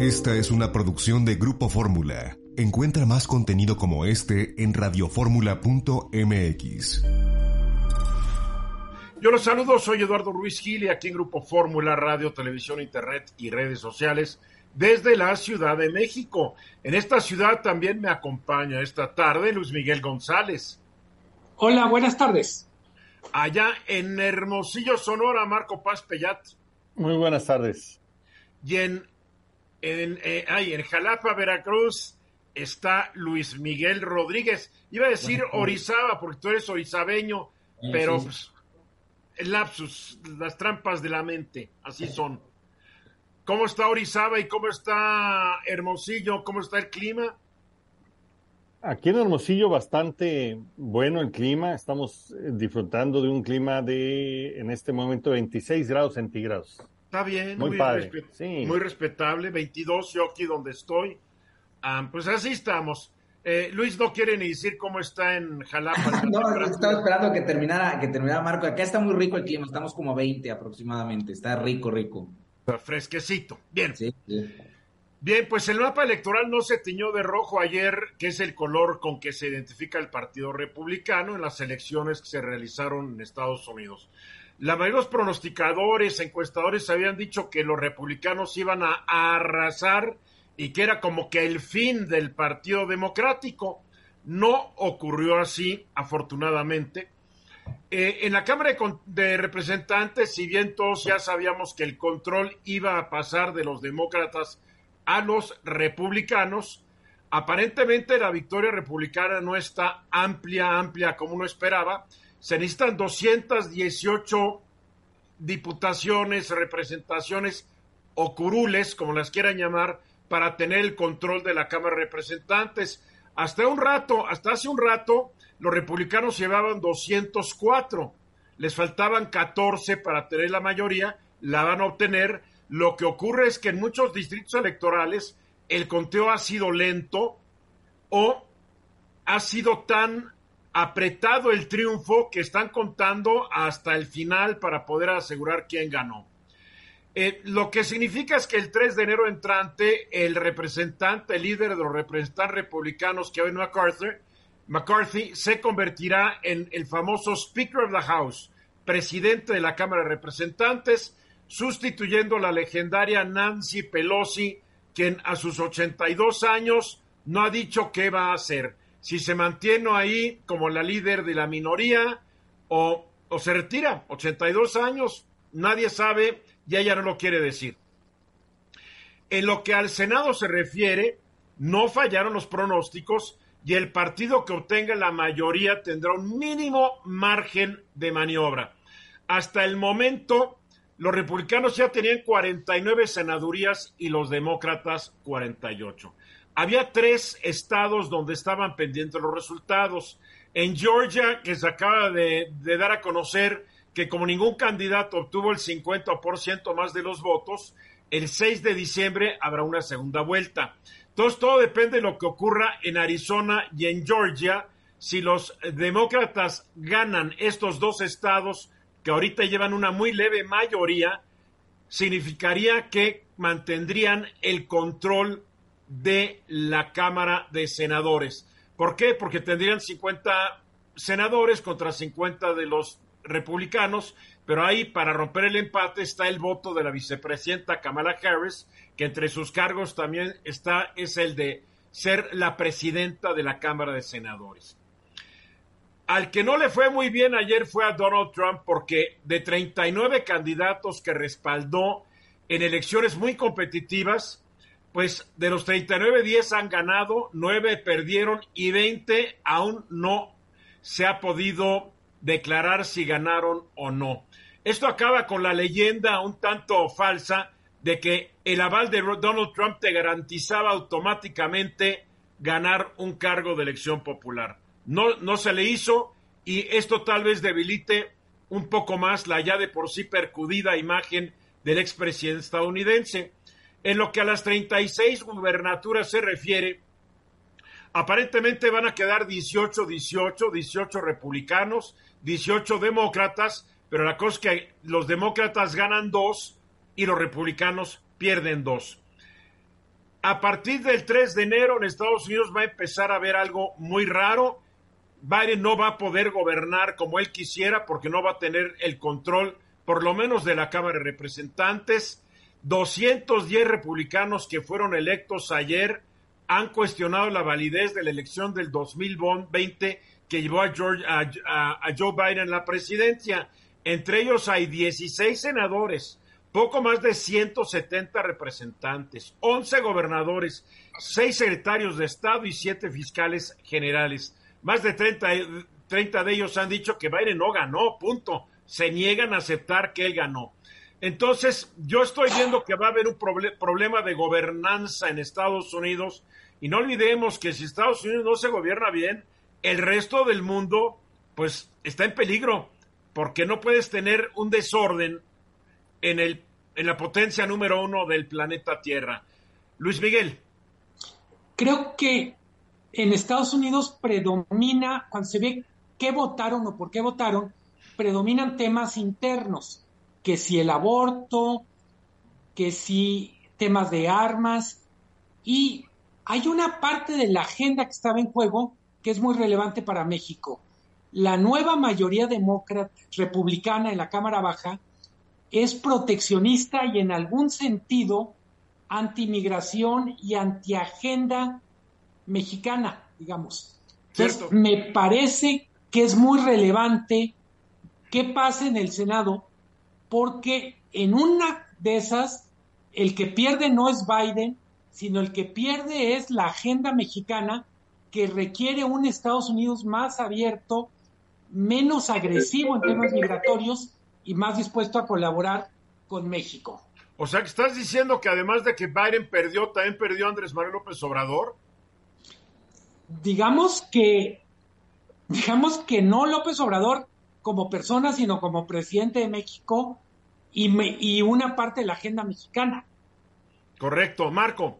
Esta es una producción de Grupo Fórmula. Encuentra más contenido como este en radioformula.mx. Yo los saludo, soy Eduardo Ruiz Gil y aquí en Grupo Fórmula, Radio, Televisión, Internet y redes sociales desde la Ciudad de México. En esta ciudad también me acompaña esta tarde Luis Miguel González. Hola, buenas tardes. Allá en Hermosillo, Sonora, Marco Paz Pellat. Muy buenas tardes. Y en, en, eh, ay, en Jalapa, Veracruz, está Luis Miguel Rodríguez. Iba a decir Orizaba, porque tú eres orizabeño, pero pues, el lapsus, las trampas de la mente, así son. ¿Cómo está Orizaba y cómo está Hermosillo? ¿Cómo está el clima? Aquí en Hermosillo bastante bueno el clima. Estamos eh, disfrutando de un clima de, en este momento, 26 grados centígrados. Está bien, muy, muy, padre. respet- Sí. muy respetable. 22 yo aquí donde estoy. Ah, pues así estamos. Eh, Luis no quiere ni decir cómo está en Jalapa. la No, estaba esperando que terminara, que terminara Marco. Acá está muy rico el clima, estamos como 20 aproximadamente. Está rico, rico. Está fresquecito. Bien. Sí, sí. Bien, pues el mapa electoral no se tiñó de rojo ayer, que es el color con que se identifica el Partido Republicano en las elecciones que se realizaron en Estados Unidos. La mayoría de los pronosticadores, encuestadores habían dicho que los republicanos iban a arrasar y que era como que el fin del Partido Democrático. No ocurrió así, afortunadamente. Eh, en la Cámara de, Representantes, si bien todos ya sabíamos que el control iba a pasar de los demócratas a los republicanos, aparentemente la victoria republicana no está amplia, amplia como uno esperaba. Se necesitan 218 diputaciones, representaciones o curules, como las quieran llamar, para tener el control de la Cámara de Representantes. Hasta un rato, hasta hace un rato, los republicanos llevaban 204, les faltaban 14 para tener la mayoría, la van a obtener. Lo que ocurre es que en muchos distritos electorales el conteo ha sido lento o ha sido tan apretado el triunfo que están contando hasta el final para poder asegurar quién ganó. Eh, lo que significa es que el 3 de enero entrante, el representante, el líder de los representantes republicanos, Kevin McCarthy, McCarthy, se convertirá en el famoso Speaker of the House, presidente de la Cámara de Representantes, sustituyendo a la legendaria Nancy Pelosi, quien a sus 82 años no ha dicho qué va a hacer. Si se mantiene ahí como la líder de la minoría o, se retira, 82 años, nadie sabe y ella no lo quiere decir. En lo que al Senado se refiere, no fallaron los pronósticos y el partido que obtenga la mayoría tendrá un mínimo margen de maniobra. Hasta el momento, los republicanos ya tenían 49 senadurías y los demócratas 48. Había tres estados donde estaban pendientes los resultados. En Georgia, que se acaba de, de dar a conocer que como ningún candidato obtuvo el 50% más de los votos, el 6 de diciembre habrá una segunda vuelta. Entonces todo depende de lo que ocurra en Arizona y en Georgia. Si los demócratas ganan estos dos estados, que ahorita llevan una muy leve mayoría, significaría que mantendrían el control de la Cámara de Senadores. ¿Por qué? Porque tendrían 50 senadores contra 50 de los republicanos, pero ahí para romper el empate está el voto de la vicepresidenta Kamala Harris, que entre sus cargos también está es el de ser la presidenta de la Cámara de Senadores. Al que no le fue muy bien ayer fue a Donald Trump porque de 39 candidatos que respaldó en elecciones muy competitivas, pues de los 39, 10 han ganado, 9 perdieron y 20 aún no se ha podido declarar si ganaron o no. Esto acaba con la leyenda un tanto falsa de que el aval de Donald Trump te garantizaba automáticamente ganar un cargo de elección popular. No, no se le hizo y esto tal vez debilite un poco más la ya de por sí percudida imagen del expresidente estadounidense. En lo que a las 36 gubernaturas se refiere, aparentemente van a quedar 18, 18, 18 republicanos, 18 demócratas, pero la cosa es que los demócratas ganan dos y los republicanos pierden dos. a partir del 3 de enero en Estados Unidos va a empezar a haber algo muy raro. Biden no va a poder gobernar como él quisiera porque no va a tener el control, por lo menos de la Cámara de Representantes. 210 republicanos que fueron electos ayer han cuestionado la validez de la elección del 2020 que llevó a, George, a, Joe Biden a la presidencia. Entre ellos hay 16 senadores, poco más de 170 representantes, 11 gobernadores, 6 secretarios de Estado y 7 fiscales generales. Más de 30, 30 de ellos han dicho que Biden no ganó, punto. Se niegan a aceptar que él ganó. Entonces, yo estoy viendo que va a haber un problema de gobernanza en Estados Unidos y no olvidemos que si Estados Unidos no se gobierna bien, el resto del mundo pues está en peligro porque no puedes tener un desorden en, el, en la potencia número uno del planeta Tierra. Luis Miguel. Creo que en Estados Unidos predomina, cuando se ve qué votaron o por qué votaron, predominan temas internos, que si el aborto, que si temas de armas, y hay una parte de la agenda que estaba en juego que es muy relevante para México. La nueva mayoría demócrata republicana en la Cámara Baja es proteccionista y en algún sentido anti-migración y anti-agenda mexicana, digamos. Entonces, me parece que es muy relevante qué pasa en el Senado, porque en una de esas, el que pierde no es Biden, sino el que pierde es la agenda mexicana que requiere un Estados Unidos más abierto, menos agresivo en temas migratorios y más dispuesto a colaborar con México. O sea, que estás diciendo que además de que Biden perdió, también perdió Andrés Manuel López Obrador. Digamos que, digamos que no López Obrador como persona, sino como presidente de México y, y una parte de la agenda mexicana. Correcto, Marco.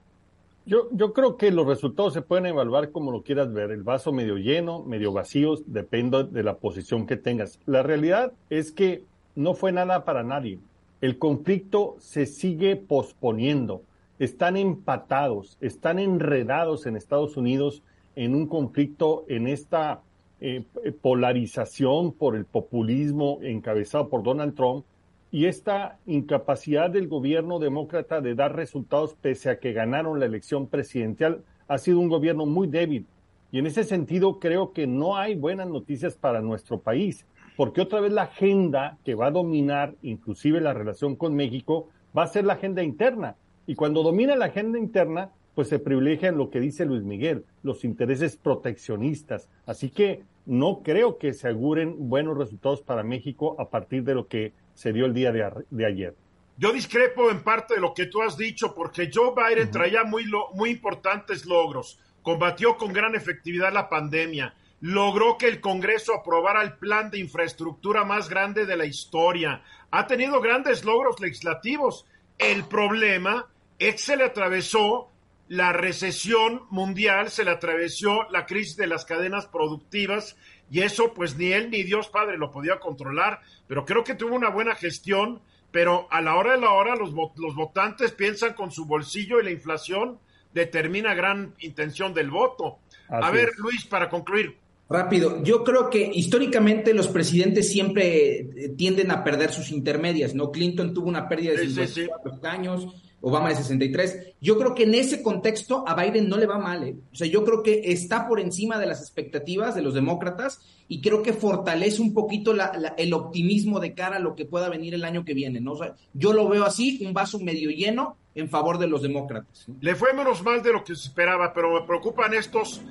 Yo, yo creo que los resultados se pueden evaluar como lo quieras ver, el vaso medio lleno, medio vacío, depende de la posición que tengas. La realidad es que no fue nada para nadie. El conflicto se sigue posponiendo. Están empatados, están enredados en Estados Unidos en un conflicto, en esta eh, polarización por el populismo encabezado por Donald Trump y esta incapacidad del gobierno demócrata de dar resultados pese a que ganaron la elección presidencial ha sido un gobierno muy débil. Y en ese sentido creo que no hay buenas noticias para nuestro país, porque otra vez la agenda que va a dominar inclusive la relación con México va a ser la agenda interna. Y cuando domina la agenda interna, pues se privilegian lo que dice Luis Miguel, los intereses proteccionistas. Así que no creo que se auguren buenos resultados para México a partir de lo que se dio el día de, ayer. Yo discrepo en parte de lo que tú has dicho, porque Joe Biden traía muy, muy importantes logros. Combatió con gran efectividad la pandemia. Logró que el Congreso aprobara el plan de infraestructura más grande de la historia. Ha tenido grandes logros legislativos. El problema es que se le atravesó la recesión mundial, se le atravesó la crisis de las cadenas productivas y eso pues ni él ni Dios Padre lo podía controlar, pero creo que tuvo una buena gestión, pero a la hora de la hora los, los votantes piensan con su bolsillo y la inflación determina gran intención del voto. a ver, Luis, para concluir. Rápido, yo creo que históricamente los presidentes siempre eh, tienden a perder sus intermedias, ¿no? Clinton tuvo una pérdida de 54 años, Obama de 63. Yo creo que en ese contexto a Biden no le va mal. ¿eh? O sea, yo creo que está por encima de las expectativas de los demócratas y creo que fortalece un poquito el optimismo de cara a lo que pueda venir el año que viene. ¿no? O sea, yo lo veo así, un vaso medio lleno en favor de los demócratas. Le fue menos mal de lo que se esperaba, pero me preocupan estos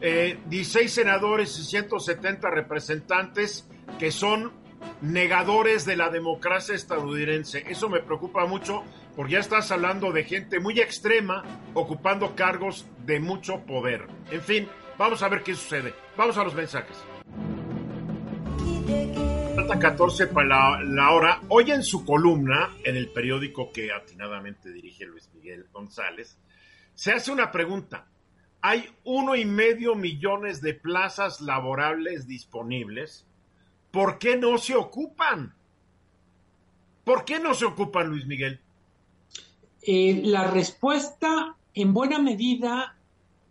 eh, 16 senadores y 170 representantes que son negadores de la democracia estadounidense. Eso me preocupa mucho porque ya estás hablando de gente muy extrema ocupando cargos de mucho poder. En fin, vamos a ver qué sucede. Vamos a los mensajes. Falta 14 para la, hora. Hoy en su columna, en el periódico que atinadamente dirige Luis Miguel González, se hace una pregunta. Hay uno y medio millones de plazas laborables disponibles. ¿Por qué no se ocupan? ¿Por qué no se ocupan, Luis Miguel? Eh, la respuesta en buena medida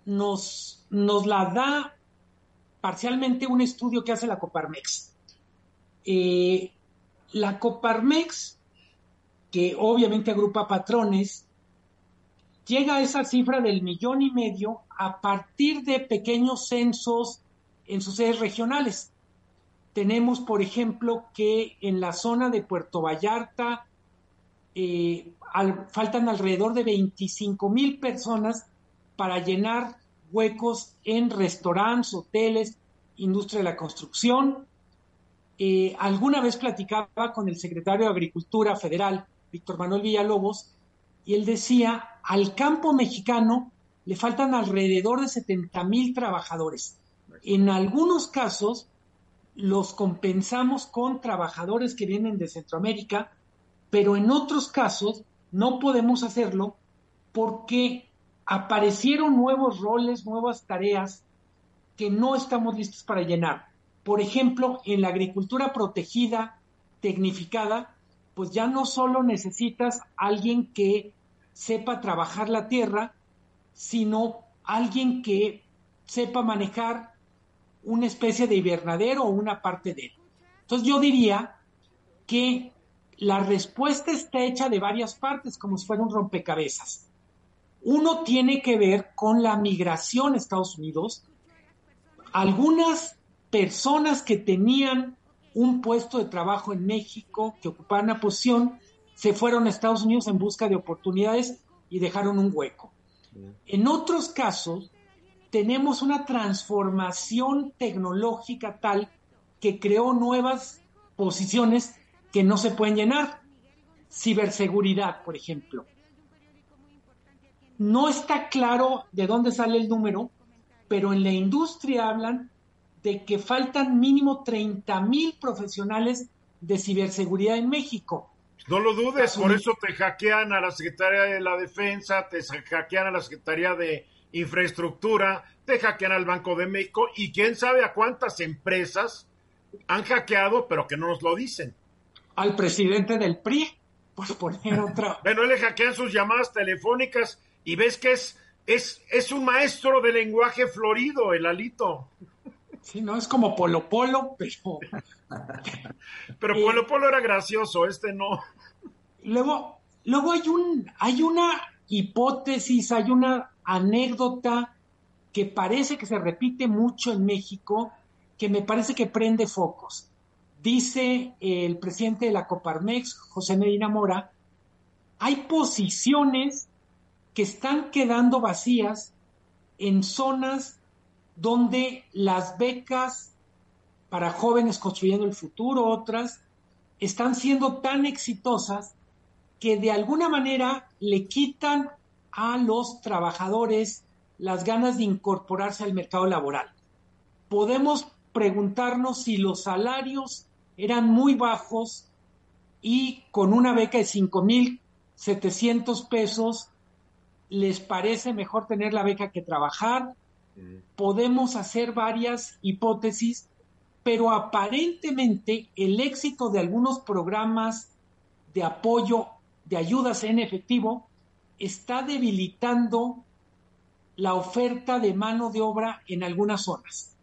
nos, la da parcialmente un estudio que hace la Coparmex. Eh, la Coparmex, que obviamente agrupa patrones, llega a esa cifra del millón y medio a partir de pequeños censos en sus sedes regionales. Tenemos, por ejemplo, que en la zona de Puerto Vallarta eh, faltan alrededor de 25 mil personas para llenar huecos en restaurantes, hoteles, industria de la construcción. Eh, alguna vez platicaba con el secretario de Agricultura Federal, Víctor Manuel Villalobos, y él decía, al campo mexicano le faltan alrededor de 70 mil trabajadores. En algunos casos los compensamos con trabajadores que vienen de Centroamérica, pero en otros casos no podemos hacerlo porque aparecieron nuevos roles, nuevas tareas que no estamos listos para llenar. Por ejemplo, en la agricultura protegida, tecnificada, pues ya no solo necesitas alguien que sepa trabajar la tierra, sino alguien que sepa manejar una especie de invernadero o una parte de él. Entonces yo diría que la respuesta está hecha de varias partes, como si fuera un rompecabezas. Uno tiene que ver con la migración a Estados Unidos. Algunas personas que tenían un puesto de trabajo en México, que ocupaban una posición, se fueron a Estados Unidos en busca de oportunidades y dejaron un hueco. En otros casos, tenemos una transformación tecnológica tal que creó nuevas posiciones que no se pueden llenar. Ciberseguridad, por ejemplo. No está claro de dónde sale el número, pero en la industria hablan de que faltan mínimo 30 mil profesionales de ciberseguridad en México. No lo dudes, por eso te hackean a la Secretaría de la Defensa, te hackean a la Secretaría de Infraestructura, te hackean al Banco de México y quién sabe a cuántas empresas han hackeado, pero que no nos lo dicen. Al presidente del PRI, por poner otra. bueno, le hackean sus llamadas telefónicas y ves que es, es, es un maestro de lenguaje florido, el Alito. Sí, no, es como Polo Polo, pero... pero Polo eh, Polo era gracioso, este no. Luego, luego hay, un, hay una hipótesis, hay una anécdota que parece que se repite mucho en México, que me parece que prende focos. Dice el presidente de la Coparmex, José Medina Mora, hay posiciones que están quedando vacías en zonas donde las becas para jóvenes construyendo el futuro, otras, están siendo tan exitosas que de alguna manera le quitan a los trabajadores las ganas de incorporarse al mercado laboral. Podemos preguntarnos si los salarios eran muy bajos y con una beca de 5.700 pesos les parece mejor tener la beca que trabajar. Podemos hacer varias hipótesis, pero aparentemente el éxito de algunos programas de apoyo, de ayudas en efectivo, está debilitando la oferta de mano de obra en algunas zonas.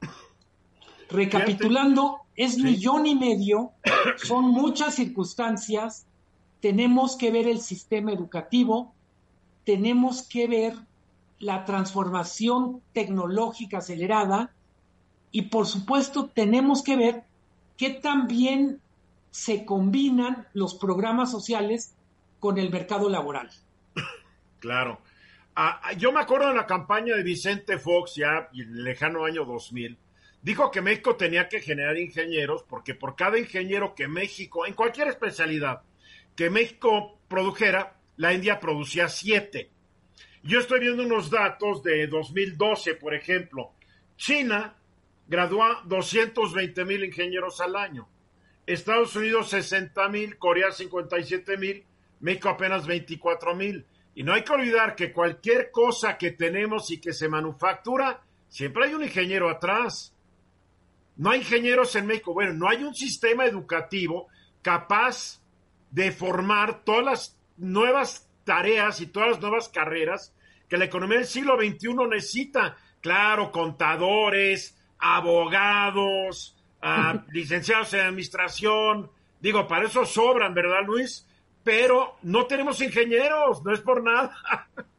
Recapitulando, es millón y medio, son muchas circunstancias, tenemos que ver el sistema educativo, tenemos que ver la transformación tecnológica acelerada y por supuesto tenemos que ver qué también se combinan los programas sociales con el mercado laboral. Claro. Ah, ah, yo me acuerdo de la campaña de Vicente Fox ya en el lejano año 2000. Dijo que México tenía que generar ingenieros porque por cada ingeniero que México, en cualquier especialidad, que México produjera, la India producía siete. Yo estoy viendo unos datos de 2012, por ejemplo. China graduó 220 mil ingenieros al año. Estados Unidos 60 mil, Corea 57 mil, México apenas 24 mil. Y no hay que olvidar que cualquier cosa que tenemos y que se manufactura, siempre hay un ingeniero atrás. No hay ingenieros en México. Bueno, no hay un sistema educativo capaz de formar todas las nuevas tareas y todas las nuevas carreras que la economía del siglo XXI necesita. Claro, contadores, abogados, licenciados en administración. Digo, para eso sobran, ¿verdad, Luis? Pero no tenemos ingenieros, no es por nada.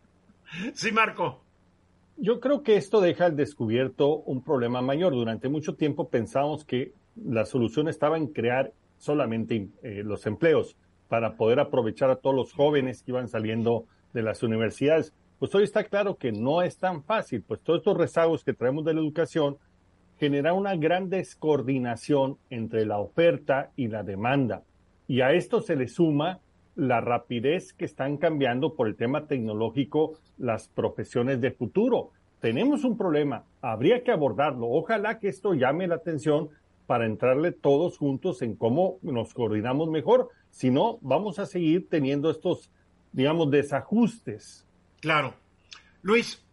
sí, Marco. Yo creo que esto deja al descubierto un problema mayor. Durante mucho tiempo pensamos que la solución estaba en crear solamente eh, los empleos para poder aprovechar a todos los jóvenes que iban saliendo de las universidades. Pues hoy está claro que no es tan fácil, pues todos estos rezagos que traemos de la educación generan una gran descoordinación entre la oferta y la demanda. Y a esto se le suma la rapidez que están cambiando por el tema tecnológico las profesiones de futuro. Tenemos un problema, habría que abordarlo. Ojalá que esto llame la atención para entrarle todos juntos en cómo nos coordinamos mejor. Si no, vamos a seguir teniendo estos, digamos, desajustes. Claro. Luis.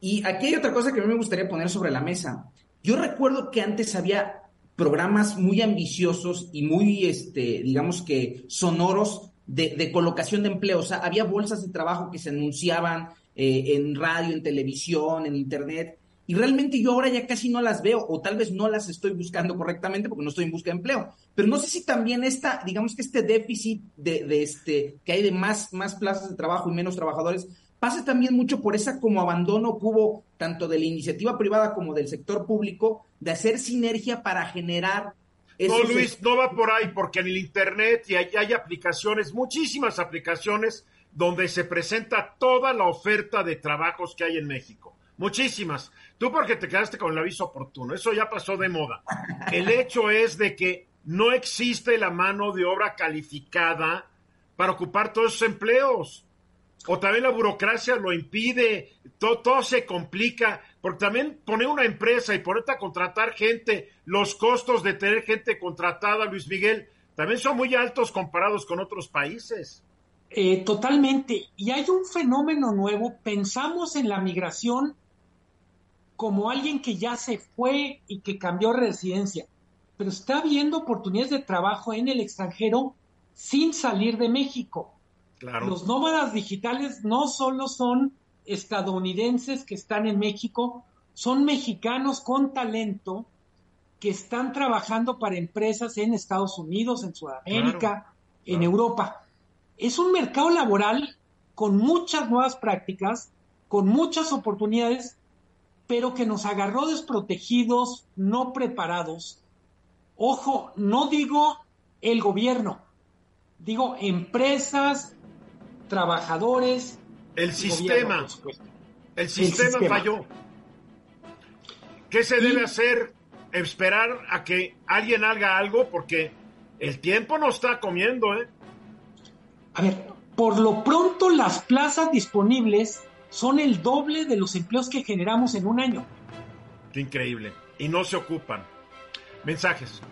Y aquí hay otra cosa que a mí me gustaría poner sobre la mesa. Yo recuerdo que antes había programas muy ambiciosos y muy, este, digamos que sonoros de, colocación de empleo. O sea, había bolsas de trabajo que se anunciaban eh, en radio, en televisión, en internet. Y realmente yo ahora ya casi no las veo, o tal vez no las estoy buscando correctamente porque no estoy en busca de empleo. Pero no sé si también esta, digamos que este déficit de, de este, que hay de más, más plazas de trabajo y menos trabajadores, pasa también mucho por esa como abandono que hubo tanto de la iniciativa privada como del sector público de hacer sinergia para generar no, Luis, no va por ahí, porque en el Internet y hay, hay aplicaciones, muchísimas aplicaciones, donde se presenta toda la oferta de trabajos que hay en México. Muchísimas. Tú porque te quedaste con el aviso oportuno, eso ya pasó de moda. El hecho es de que no existe la mano de obra calificada para ocupar todos esos empleos o también la burocracia lo impide, todo, se complica, porque también poner una empresa y ponerte a contratar gente, los costos de tener gente contratada, Luis Miguel, también son muy altos comparados con otros países. Eh, totalmente. Y hay un fenómeno nuevo, pensamos en la migración como alguien que ya se fue y que cambió residencia, pero está habiendo oportunidades de trabajo en el extranjero sin salir de México. Los nómadas digitales no solo son estadounidenses que están en México, son mexicanos con talento que están trabajando para empresas en Estados Unidos, en Sudamérica, en Europa. Es un mercado laboral con muchas nuevas prácticas, con muchas oportunidades, pero que nos agarró desprotegidos, no preparados. Ojo, no digo el gobierno, digo empresas, trabajadores. El sistema. el sistema. falló. ¿Qué se debe hacer? Esperar a que alguien haga algo porque el tiempo no está comiendo, ¿eh? A ver, por lo pronto las plazas disponibles son el doble de los empleos que generamos en un año. Qué increíble. Y no se ocupan. Mensajes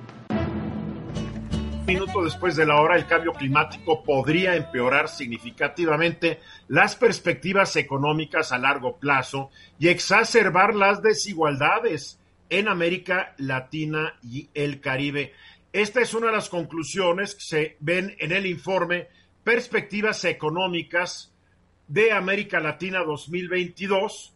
minuto después de la hora, el cambio climático podría empeorar significativamente las perspectivas económicas a largo plazo y exacerbar las desigualdades en América Latina y el Caribe. Esta es una de las conclusiones que se ven en el informe Perspectivas Económicas de América Latina 2022,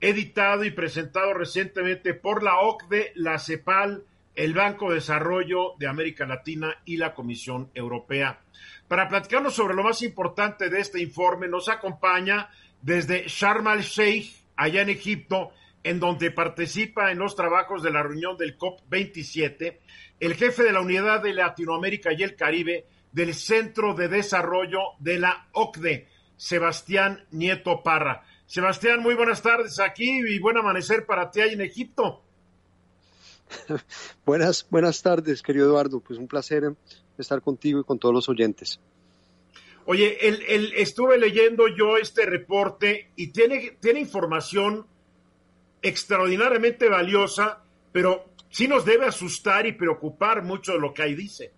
editado y presentado recientemente por la OCDE, la CEPAL, el Banco de Desarrollo de América Latina y la Comisión Europea. Para platicarnos sobre lo más importante de este informe, nos acompaña desde Sharm el Sheikh, allá en Egipto, en donde participa en los trabajos de la reunión del COP27, el jefe de la Unidad de Latinoamérica y el Caribe del Centro de Desarrollo de la OCDE, Sebastián Nieto Parra. Sebastián, muy buenas tardes aquí y buen amanecer para ti ahí en Egipto. buenas, buenas tardes, querido Eduardo. Pues un placer estar contigo y con todos los oyentes. Oye, el, estuve leyendo yo este reporte y tiene, tiene información extraordinariamente valiosa, pero sí nos debe asustar y preocupar mucho lo que ahí dice.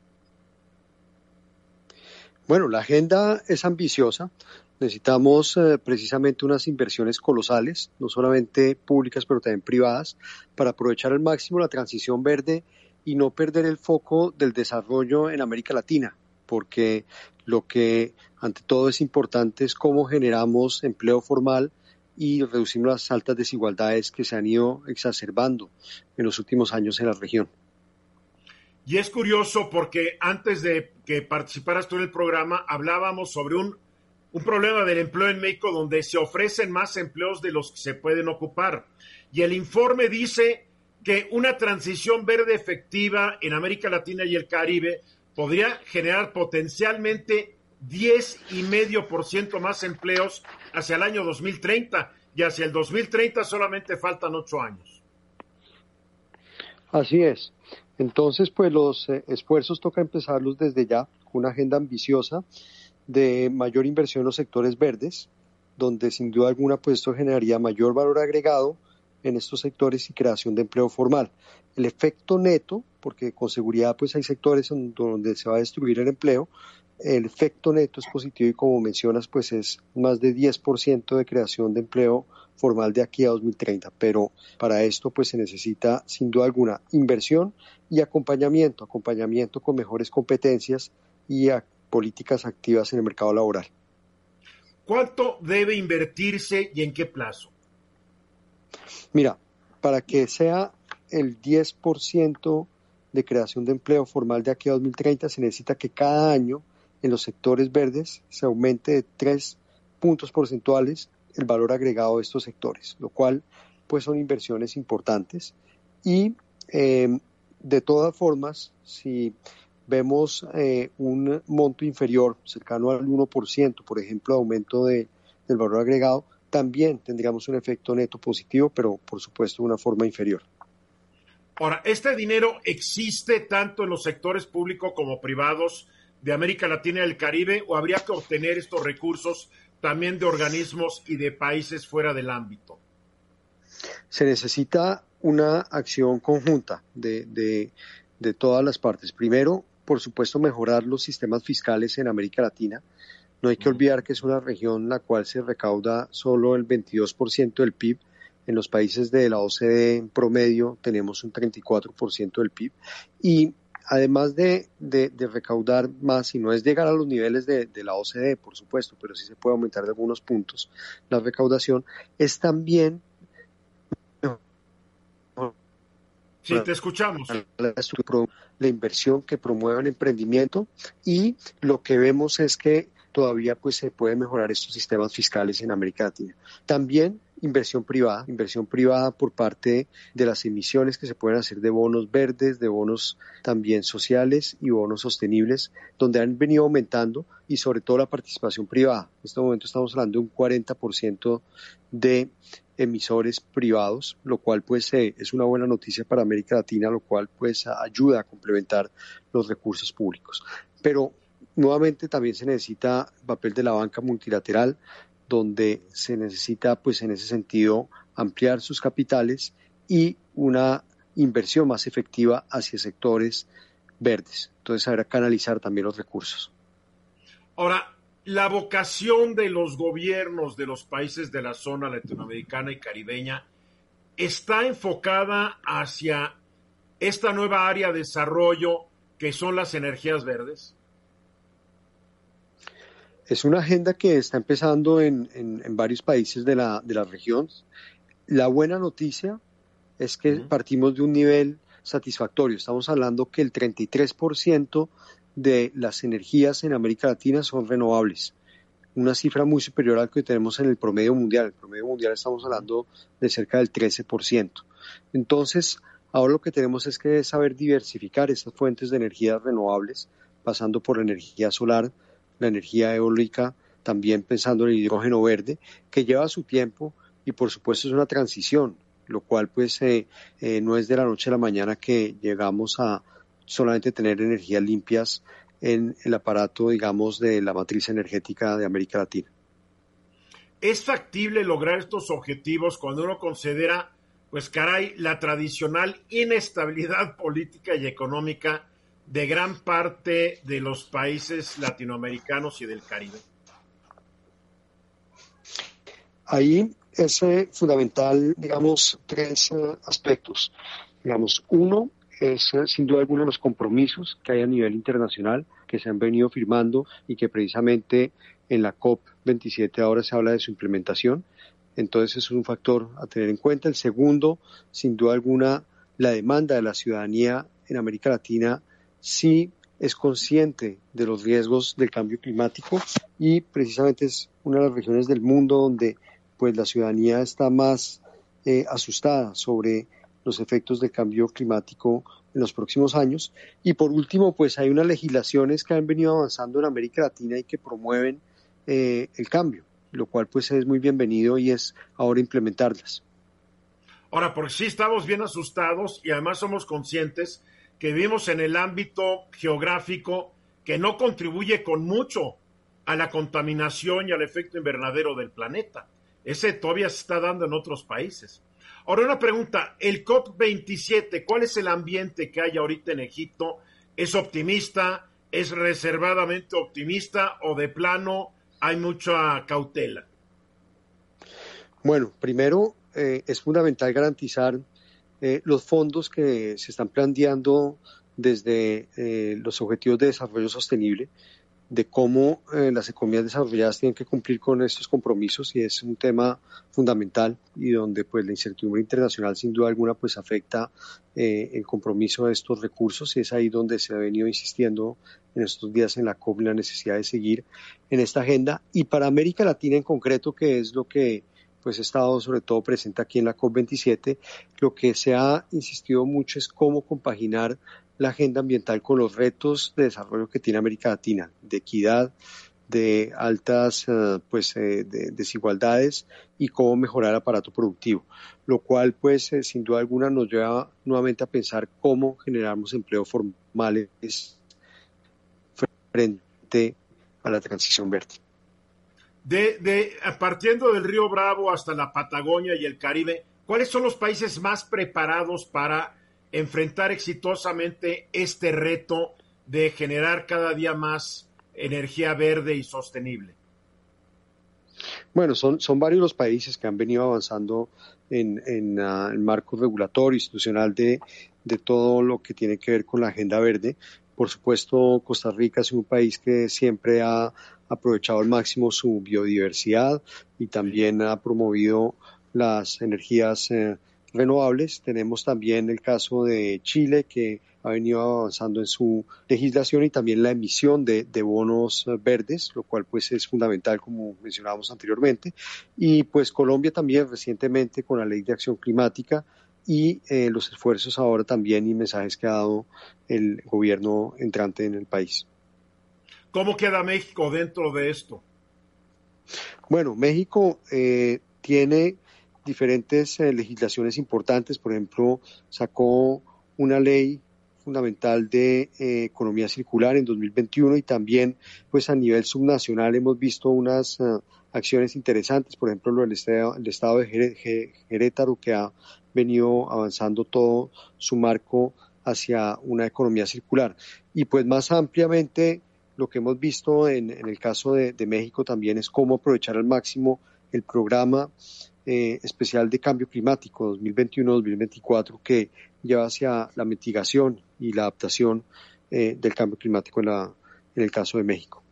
Bueno, la agenda es ambiciosa. Necesitamos eh, precisamente unas inversiones colosales, no solamente públicas, pero también privadas, para aprovechar al máximo la transición verde y no perder el foco del desarrollo en América Latina, porque lo que ante todo es importante es cómo generamos empleo formal y reducimos las altas desigualdades que se han ido exacerbando en los últimos años en la región. Y es curioso porque antes de que participaras tú en el programa hablábamos sobre un, un problema del empleo en México donde se ofrecen más empleos de los que se pueden ocupar. Y el informe dice que una transición verde efectiva en América Latina y el Caribe podría generar potencialmente 10 y medio por ciento más empleos hacia el año 2030 y hacia el 2030 solamente faltan ocho años. Así es. Entonces, pues los eh, esfuerzos toca empezarlos desde ya, una agenda ambiciosa de mayor inversión en los sectores verdes, donde sin duda alguna pues esto generaría mayor valor agregado en estos sectores y creación de empleo formal. El efecto neto, porque con seguridad pues hay sectores donde se va a destruir el empleo, el efecto neto es positivo y como mencionas pues es más de 10% de creación de empleo formal de aquí a 2030, pero para esto pues se necesita sin duda alguna inversión y acompañamiento, acompañamiento con mejores competencias y políticas activas en el mercado laboral. ¿Cuánto debe invertirse y en qué plazo? Mira, para que sea el 10% de creación de empleo formal de aquí a 2030 se necesita que cada año en los sectores verdes se aumente de 3 puntos porcentuales el valor agregado de estos sectores, lo cual pues son inversiones importantes y em, de todas formas, si vemos eh, un monto inferior, cercano al 1%, por ejemplo, aumento de, del valor agregado, también tendríamos un efecto neto positivo, pero por supuesto de una forma inferior. Ahora, ¿este dinero existe tanto en los sectores públicos como privados de América Latina y el Caribe o habría que obtener estos recursos también de organismos y de países fuera del ámbito? Se necesita una acción conjunta de, de, todas las partes. Primero, por supuesto, mejorar los sistemas fiscales en América Latina. No hay que olvidar que es una región en la cual se recauda solo el 22% del PIB. En los países de la OCDE en promedio tenemos un 34% del PIB. Y además de, recaudar más, y no es llegar a los niveles de, la OCDE, por supuesto, pero sí se puede aumentar de algunos puntos la recaudación, es también... Sí, te escuchamos. La, inversión que promueve el emprendimiento y lo que vemos es que todavía pues se puede mejorar estos sistemas fiscales en América Latina. También inversión privada, inversión privada por parte de las emisiones que se pueden hacer de bonos verdes, de bonos también sociales y bonos sostenibles, donde han venido aumentando y sobre todo la participación privada. En este momento estamos hablando de un 40% de emisores privados, lo cual pues eh, es una buena noticia para América Latina, lo cual pues ayuda a complementar los recursos públicos. Pero nuevamente también se necesita papel de la banca multilateral, donde se necesita, pues en ese sentido, ampliar sus capitales y una inversión más efectiva hacia sectores verdes. Entonces habrá que canalizar también los recursos. Ahora, la vocación de los gobiernos de los países de la zona latinoamericana y caribeña está enfocada hacia esta nueva área de desarrollo que son las energías verdes? Es una agenda que está empezando en, varios países de la, de la región. La buena noticia es que partimos de un nivel satisfactorio. Estamos hablando que el 33% de las energías en América Latina son renovables, una cifra muy superior al que tenemos en el promedio mundial. El promedio mundial estamos hablando de cerca del 13%. Entonces, ahora lo que tenemos es que saber diversificar esas fuentes de energías renovables, pasando por la energía solar, la energía eólica, también pensando en el hidrógeno verde, que lleva su tiempo y por supuesto es una transición, lo cual pues eh, eh, no es de la noche a la mañana que llegamos a solamente tener energías limpias en el aparato, digamos, de la matriz energética de América Latina. ¿Es factible lograr estos objetivos cuando uno considera, pues caray, la tradicional inestabilidad política y económica de gran parte de los países latinoamericanos y del Caribe? Ahí es eh, fundamental, digamos, tres eh, aspectos. Digamos, uno es sin duda alguna los compromisos que hay a nivel internacional que se han venido firmando y que precisamente en la COP27 ahora se habla de su implementación. Entonces es un factor a tener en cuenta. El segundo, sin duda alguna, la demanda de la ciudadanía en América Latina sí es consciente de los riesgos del cambio climático y precisamente es una de las regiones del mundo donde pues la ciudadanía está más eh, asustada sobre los efectos del cambio climático en los próximos años. Y por último, pues hay unas legislaciones que han venido avanzando en América Latina y que promueven eh, el cambio, lo cual pues es muy bienvenido y es ahora implementarlas. Ahora, porque sí estamos bien asustados y además somos conscientes que vivimos en el ámbito geográfico que no contribuye con mucho a la contaminación y al efecto invernadero del planeta. Ese todavía se está dando en otros países. Ahora una pregunta, el COP27, ¿cuál es el ambiente que hay ahorita en Egipto? ¿Es optimista? ¿Es reservadamente optimista o de plano hay mucha cautela? Bueno, primero eh, es fundamental garantizar eh, los fondos que se están planteando desde eh, los Objetivos de Desarrollo Sostenible, de cómo eh, las economías desarrolladas tienen que cumplir con estos compromisos y es un tema fundamental y donde pues la incertidumbre internacional sin duda alguna pues afecta el compromiso de estos recursos y es ahí donde se ha venido insistiendo en estos días en la COP la necesidad de seguir en esta agenda. Y para América Latina en concreto que es lo que pues he estado sobre todo presente aquí en la COP27, lo que se ha insistido mucho es cómo compaginar la agenda ambiental con los retos de desarrollo que tiene América Latina, de equidad, de altas eh, pues eh, de desigualdades y cómo mejorar el aparato productivo, lo cual pues eh, sin duda alguna nos lleva nuevamente a pensar cómo generamos empleos formales frente a la transición verde. De, de, partiendo del río Bravo hasta la Patagonia y el Caribe, ¿cuáles son los países más preparados para enfrentar exitosamente este reto de generar cada día más energía verde y sostenible? Bueno, son, son varios los países que han venido avanzando en, en uh, el marco regulatorio institucional de, de todo lo que tiene que ver con la agenda verde. Por supuesto, Costa Rica es un país que siempre ha aprovechado al máximo su biodiversidad y también ha promovido las energías eh, renovables. Tenemos también el caso de Chile que ha venido avanzando en su legislación y también la emisión de, bonos verdes, lo cual pues es fundamental como mencionábamos anteriormente. Y pues Colombia también recientemente con la ley de acción climática y eh, los esfuerzos ahora también y mensajes que ha dado el gobierno entrante en el país. ¿Cómo queda México dentro de esto? Bueno, México eh, tiene diferentes eh, legislaciones importantes. Por ejemplo, sacó una ley fundamental de eh, economía circular en 2021 y también pues a nivel subnacional hemos visto unas acciones interesantes, por ejemplo, el estado, el estado de Jerétaro que ha venido avanzando todo su marco hacia una economía circular. Y pues más ampliamente lo que hemos visto en, el caso de, México también es cómo aprovechar al máximo el programa eh, especial de cambio climático 2021-2024 que lleva hacia la mitigación y la adaptación eh, del cambio climático en, la, en el caso de México.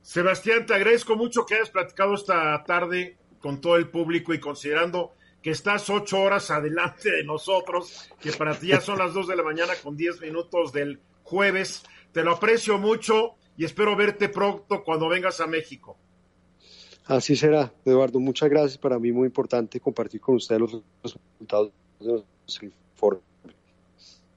Sebastián, te agradezco mucho que hayas platicado esta tarde con todo el público y considerando que estás ocho horas adelante de nosotros, que para ti ya son las dos de la mañana con diez minutos del jueves. Te lo aprecio mucho y espero verte pronto cuando vengas a México. Así será, Eduardo. Muchas gracias. Para mí muy importante compartir con ustedes los resultados de los informes.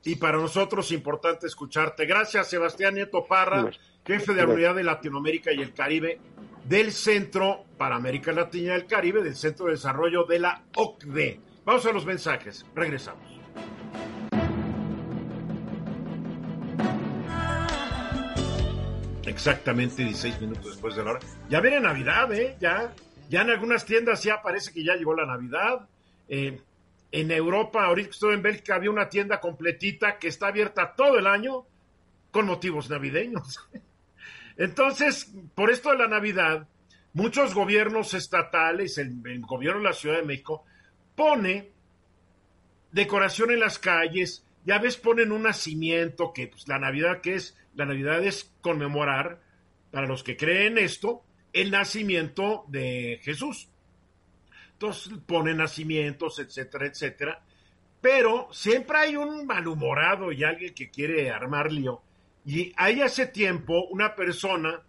Y para nosotros importante escucharte. Gracias, Sebastián Nieto Parra, jefe de la Unidad de Latinoamérica y el Caribe del Centro para América Latina y el Caribe, del Centro de Desarrollo de la OCDE. Vamos a los mensajes. Regresamos. Exactamente 16 minutos después de la hora. Ya viene Navidad, ¿eh? Ya, ya en algunas tiendas ya parece que ya llegó la Navidad. Eh, en Europa, ahorita estoy en Bélgica, había una tienda completita que está abierta todo el año con motivos navideños. Entonces, por esto de la Navidad, muchos gobiernos estatales, el gobierno de la Ciudad de México, pone decoración en las calles, ya ves, ponen un nacimiento que pues, la Navidad, que es? La Navidad es conmemorar, para los que creen esto, el nacimiento de Jesús. Entonces ponen nacimientos, etcétera, etcétera. Pero siempre hay un malhumorado y alguien que quiere armar lío. Y ahí hace tiempo una persona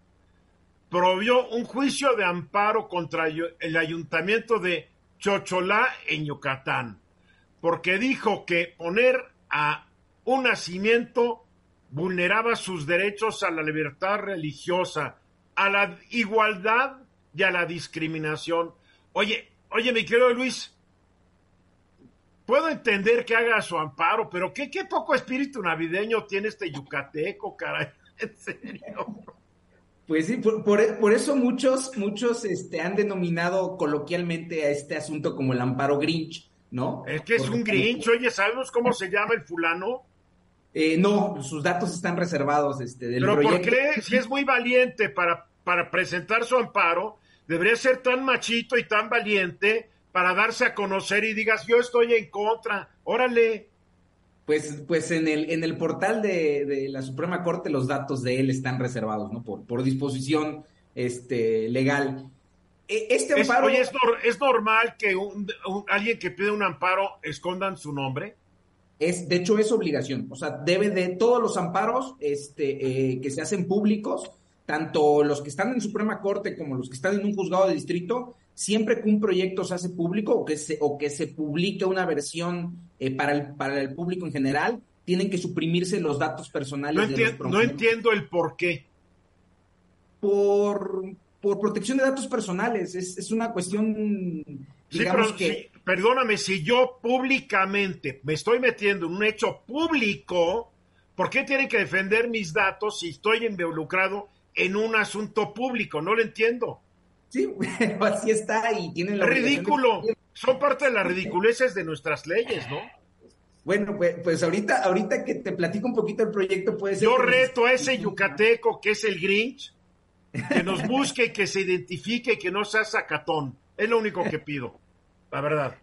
provió un juicio de amparo contra el ayuntamiento de Chocholá en Yucatán, porque dijo que poner a un nacimiento vulneraba sus derechos a la libertad religiosa, a la igualdad y a la discriminación. Oye, oye, mi querido Luis, puedo entender que haga su amparo, pero qué, qué poco espíritu navideño tiene este yucateco, caray, en serio. Pues sí, por, eso muchos, muchos este, han denominado coloquialmente a este asunto como el amparo Grinch, ¿no? Es que es un Grinch, oye, ¿sabemos cómo se llama el fulano? Eh, no, sus datos están reservados este, del Pero ¿por qué? Si es muy valiente para, para presentar su amparo, debería ser tan machito y tan valiente para darse a conocer y digas, yo estoy en contra, órale. Pues, pues en el, en el portal de, la Suprema Corte los datos de él están reservados, ¿no? Por, por disposición este, legal. E, este amparo... Es, ¿es, normal que alguien que pide un amparo escondan su nombre? Es, de hecho, es obligación. O sea, debe de todos los amparos este, eh, que se hacen públicos, tanto los que están en Suprema Corte como los que están en un juzgado de distrito, siempre que un proyecto se hace público o que se, o que se publique una versión eh, para, el, para el público en general, tienen que suprimirse los datos personales. No, de los no entiendo el por qué. Por, por protección de datos personales. Es, es una cuestión, digamos que perdóname, si yo públicamente me estoy metiendo en un hecho público, ¿por qué tienen que defender mis datos si estoy involucrado en un asunto público? No lo entiendo. Sí, así está y tienen la ridículo. Son parte de las ridiculeces de nuestras leyes, ¿no? Bueno, pues, pues, ahorita, ahorita que te platico un poquito el proyecto, puede ser. Yo reto a ese yucateco que es el Grinch, que nos busque y que se identifique y que no sea sacatón. Es lo único que pido la verdad.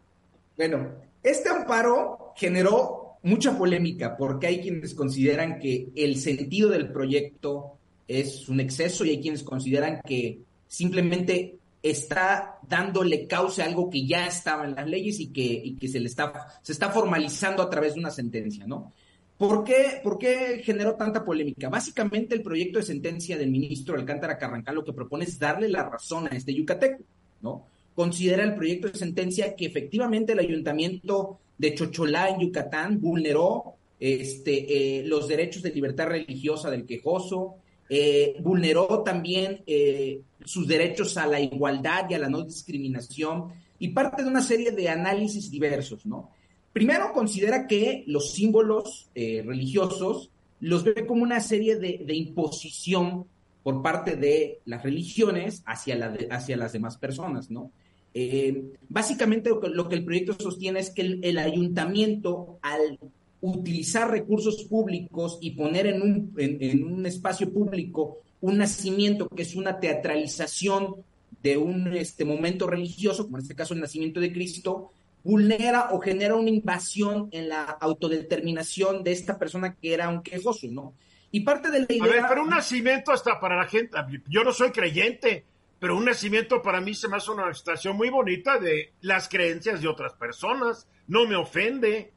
Bueno, este amparo generó mucha polémica porque hay quienes consideran que el sentido del proyecto es un exceso y hay quienes consideran que simplemente está dándole causa a algo que ya estaba en las leyes y que, que se le está, se está formalizando a través de una sentencia, ¿no? ¿Por qué, ¿Por qué generó tanta polémica? Básicamente el proyecto de sentencia del ministro Alcántara Carrancal lo que propone es darle la razón a este yucateco, ¿no? considera el proyecto de sentencia que efectivamente el ayuntamiento de Chocholá en Yucatán vulneró este, eh, los derechos de libertad religiosa del quejoso, eh, vulneró también eh, sus derechos a la igualdad y a la no discriminación y parte de una serie de análisis diversos, ¿no? Primero considera que los símbolos religiosos los ve como una serie de, imposición por parte de las religiones hacia las demás personas, ¿no? Eh, básicamente lo que, el proyecto sostiene es que el, ayuntamiento, al utilizar recursos públicos y poner en un, en, un espacio público un nacimiento que es una teatralización de un este, momento religioso, como en este caso el nacimiento de Cristo, vulnera o genera una invasión en la autodeterminación de esta persona que era un quejoso, ¿no? Y parte de la idea... A ver, pero un nacimiento hasta para la gente, yo no soy creyente, pero un nacimiento para mí se me hace una manifestación muy bonita de las creencias de otras personas, no me ofende.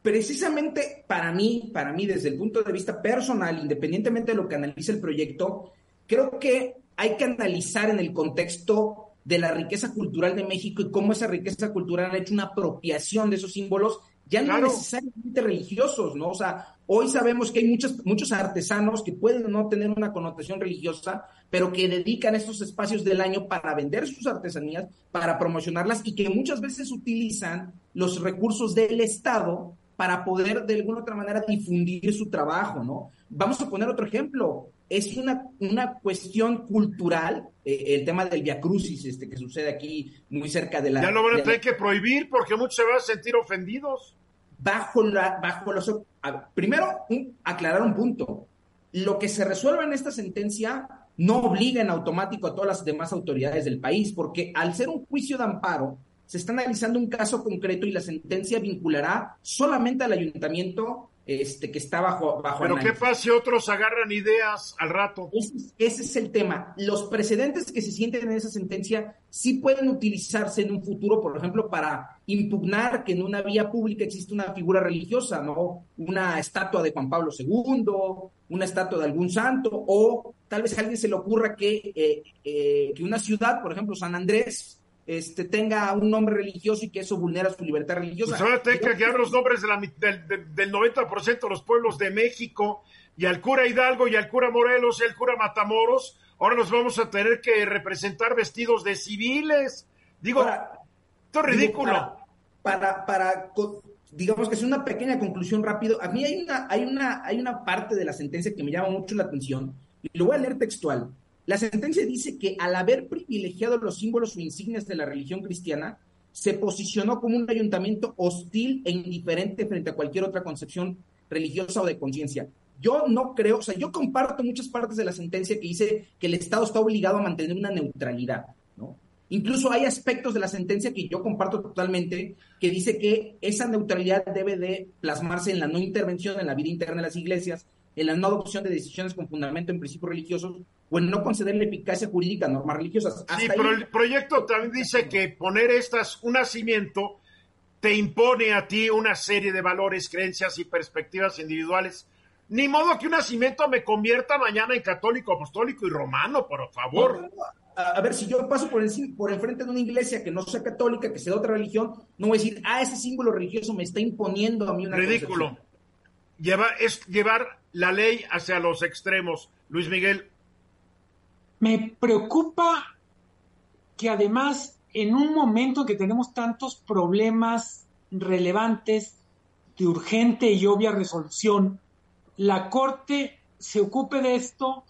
Precisamente para mí, para mí desde el punto de vista personal, independientemente de lo que analice el proyecto, creo que hay que analizar en el contexto de la riqueza cultural de México y cómo esa riqueza cultural ha hecho una apropiación de esos símbolos ya no necesariamente religiosos, ¿no? O sea, hoy sabemos que hay muchos, muchos artesanos que pueden no tener una connotación religiosa, pero que dedican estos espacios del año para vender sus artesanías, para promocionarlas y que muchas veces utilizan los recursos del Estado para poder de alguna otra manera difundir su trabajo, ¿no? Vamos a poner otro ejemplo. Es una, una cuestión cultural, eh, el tema del Via Crucis, este, que sucede aquí muy cerca de la... Ya lo van a tener que prohibir porque muchos se van a sentir ofendidos bajo la, bajo los, primero, aclarar un punto. Lo que se resuelve en esta sentencia no obliga en automático a todas las demás autoridades del país, porque al ser un juicio de amparo, se está analizando un caso concreto y la sentencia vinculará solamente al ayuntamiento este, que está bajo, bajo Pero ¿qué pasa si otros agarran ideas al rato? Ese, es el tema. Los precedentes que se sienten en esa sentencia sí pueden utilizarse en un futuro, por ejemplo, para impugnar que en una vía pública existe una figura religiosa, ¿no? Una estatua de Juan Pablo II, una estatua de algún santo, o tal vez a alguien se le ocurra que, eh, eh, que una ciudad, por ejemplo, San Andrés, este, tenga un nombre religioso y que eso vulnera su libertad religiosa. Pues ahora que quedar los nombres de la, del, del 90% de los pueblos de México, y al cura Hidalgo, y al cura Morelos, y al cura Matamoros, ahora nos vamos a tener que representar vestidos de civiles. Digo, esto es ridículo. para, para, digamos que es una pequeña conclusión rápido. A mí hay una, hay una, hay una parte de la sentencia que me llama mucho la atención, y lo voy a leer textual. La sentencia dice que al haber privilegiado los símbolos o insignias de la religión cristiana, se posicionó como un ayuntamiento hostil e indiferente frente a cualquier otra concepción religiosa o de conciencia. Yo no creo, o sea, yo comparto muchas partes de la sentencia que dice que el Estado está obligado a mantener una neutralidad, ¿no? Incluso hay aspectos de la sentencia que yo comparto totalmente, que dice que esa neutralidad debe de plasmarse en la no intervención en la vida interna de las iglesias, en la no adopción de decisiones con fundamento en principios religiosos o en no concederle eficacia jurídica a normas religiosas. sí, pero el proyecto también dice que poner estas, un nacimiento te impone a ti una serie de valores, creencias y perspectivas individuales. Ni modo que un nacimiento me convierta mañana en católico, apostólico y romano, por favor. a, ver, si yo paso por el, por el frente de una iglesia que no sea católica, que sea de otra religión, no voy a decir, ah, ese símbolo religioso me está imponiendo a mí una Ridículo. Lleva, es llevar la ley hacia los extremos. Luis Miguel. Me preocupa que además en un momento que tenemos tantos problemas relevantes de urgente y obvia resolución, la Corte se ocupe de esto,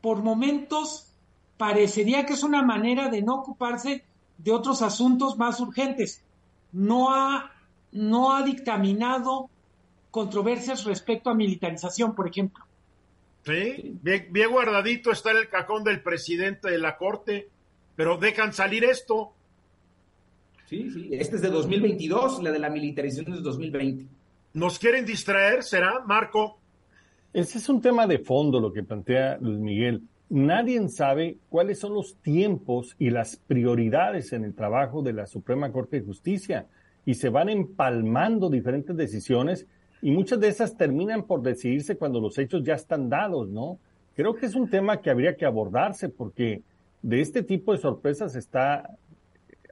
por momentos parecería que es una manera de no ocuparse de otros asuntos más urgentes. No ha, no ha dictaminado controversias respecto a militarización, por ejemplo. Sí, bien, guardadito está en el cajón del presidente de la Corte, pero dejan salir esto. Sí, sí, este es de 2022, la de la militarización es de 2020. ¿Nos quieren distraer, será, Marco? Ese es un tema de fondo lo que plantea Luis Miguel. Nadie sabe cuáles son los tiempos y las prioridades en el trabajo de la Suprema Corte de Justicia y se van empalmando diferentes decisiones y muchas de esas terminan por decidirse cuando los hechos ya están dados, ¿no? Creo que es un tema que habría que abordarse porque de este tipo de sorpresas está,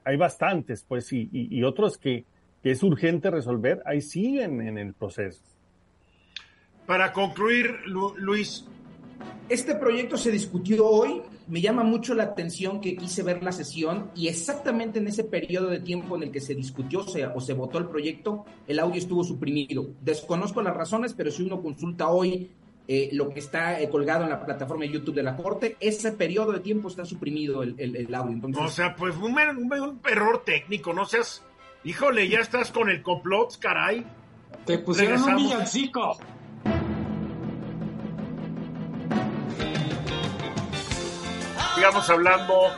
hay bastantes, pues, y, otros que, que, es urgente resolver, ahí siguen en el proceso. Para concluir, Luis. Este proyecto se discutió hoy, me llama mucho la atención que quise ver la sesión y exactamente en ese periodo de tiempo en el que se discutió o se votó el proyecto, el audio estuvo suprimido. Desconozco las razones, pero si uno consulta hoy eh, lo que está eh, colgado en la plataforma de YouTube de la Corte, ese periodo de tiempo está suprimido el, audio. Entonces, o sea, pues un, un, error técnico, no seas... Híjole, ya estás con el complot, caray. Te pusieron un villancico. Sigamos hablando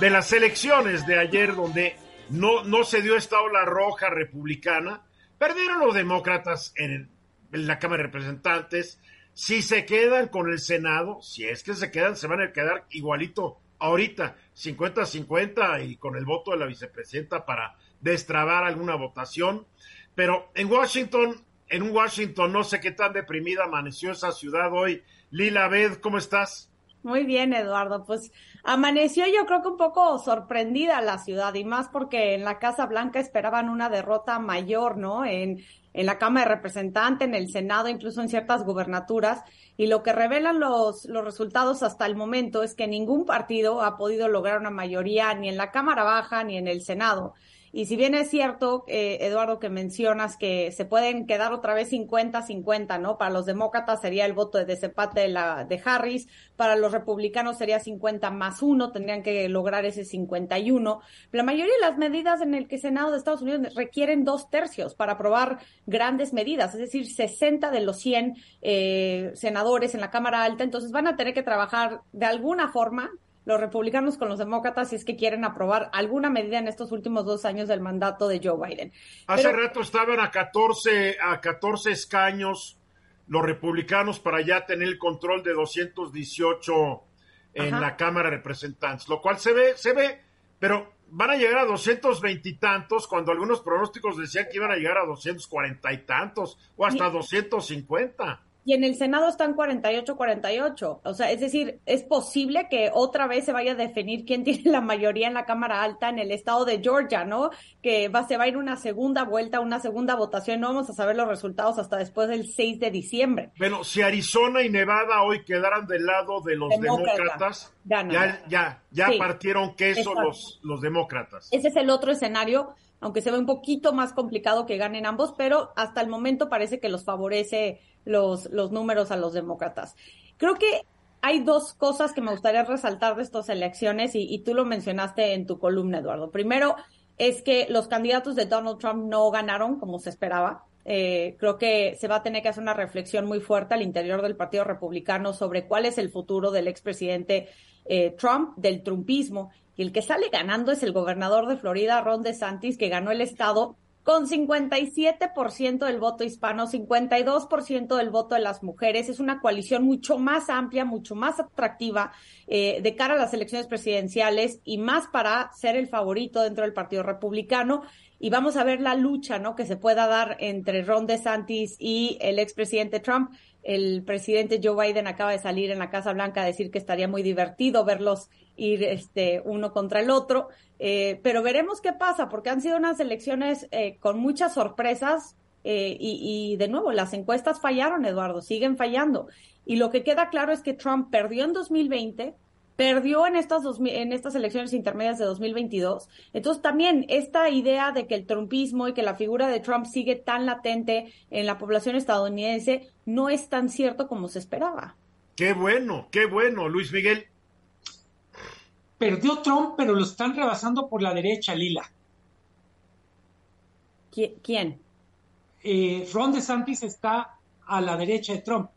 de las elecciones de ayer donde no, no se dio esta ola roja republicana. Perdieron los demócratas en, la Cámara de Representantes. Si se quedan con el Senado, si es que se quedan, se van a quedar igualito ahorita, 50-50 y con el voto de la vicepresidenta para destrabar alguna votación. Pero en Washington, en un Washington, no sé qué tan deprimida amaneció esa ciudad hoy. Lila Bed, ¿cómo estás? Muy bien, Eduardo. Pues amaneció yo creo que un poco sorprendida la ciudad y más porque en la Casa Blanca esperaban una derrota mayor, ¿no? En, en la Cámara de Representantes, en el Senado, incluso en ciertas gubernaturas. Y lo que revelan los, los resultados hasta el momento es que ningún partido ha podido lograr una mayoría ni en la Cámara Baja ni en el Senado. Y si bien es cierto, eh, Eduardo, que mencionas que se pueden quedar otra vez 50-50, ¿no? Para los demócratas sería el voto de desempate de, la, de Harris, para los republicanos sería 50 más uno, tendrían que lograr ese 51. La mayoría de las medidas en el que Senado de Estados Unidos requieren dos tercios para aprobar grandes medidas, es decir, 60 de los 100 eh, senadores en la Cámara Alta, entonces van a tener que trabajar de alguna forma los republicanos con los demócratas si es que quieren aprobar alguna medida en estos últimos dos años del mandato de Joe Biden. Hace rato estaban a 14, a 14 escaños los republicanos para ya tener el control de 218 en la Cámara de Representantes, lo cual se ve, se ve, pero van a llegar a 220 y tantos cuando algunos pronósticos decían que iban a llegar a 240 y tantos o hasta 250 y en el Senado están 48-48. O sea, es decir, es posible que otra vez se vaya a definir quién tiene la mayoría en la Cámara Alta en el estado de Georgia, ¿no? Que va, se va a ir una segunda vuelta, una segunda votación. No vamos a saber los resultados hasta después del 6 de diciembre. Bueno, si Arizona y Nevada hoy quedaran del lado de los demócratas, ya, ya, ya partieron queso los, los demócratas. Ese es el otro escenario aunque se ve un poquito más complicado que ganen ambos, pero hasta el momento parece que los favorece los, números a los demócratas. Creo que hay dos cosas que me gustaría resaltar de estas elecciones y, tú lo mencionaste en tu columna, Eduardo. Primero es que los candidatos de Donald Trump no ganaron como se esperaba. Eh, creo que se va a tener que hacer una reflexión muy fuerte al interior del Partido Republicano sobre cuál es el futuro del expresidente eh, Trump, del trumpismo. Y el que sale ganando es el gobernador de Florida, Ron DeSantis, que ganó el estado con 57% del voto hispano, 52% del voto de las mujeres. Es una coalición mucho más amplia, mucho más atractiva eh, de cara a las elecciones presidenciales y más para ser el favorito dentro del Partido Republicano. Y vamos a ver la lucha ¿no? que se pueda dar entre Ron DeSantis y el expresidente Trump. El presidente Joe Biden acaba de salir en la Casa Blanca a decir que estaría muy divertido verlos ir este, uno contra el otro. Eh, pero veremos qué pasa, porque han sido unas elecciones eh, con muchas sorpresas eh, y, de nuevo, las encuestas fallaron, Eduardo, siguen fallando. Y lo que queda claro es que Trump perdió en 2020, perdió en estas, en estas elecciones intermedias de 2022. Entonces también esta idea de que el trumpismo y que la figura de Trump sigue tan latente en la población estadounidense no es tan cierto como se esperaba. Qué bueno, qué bueno, Luis Miguel. Perdió Trump, pero lo están rebasando por la derecha, Lila. ¿Quién? Eh, Ron DeSantis está a la derecha de Trump.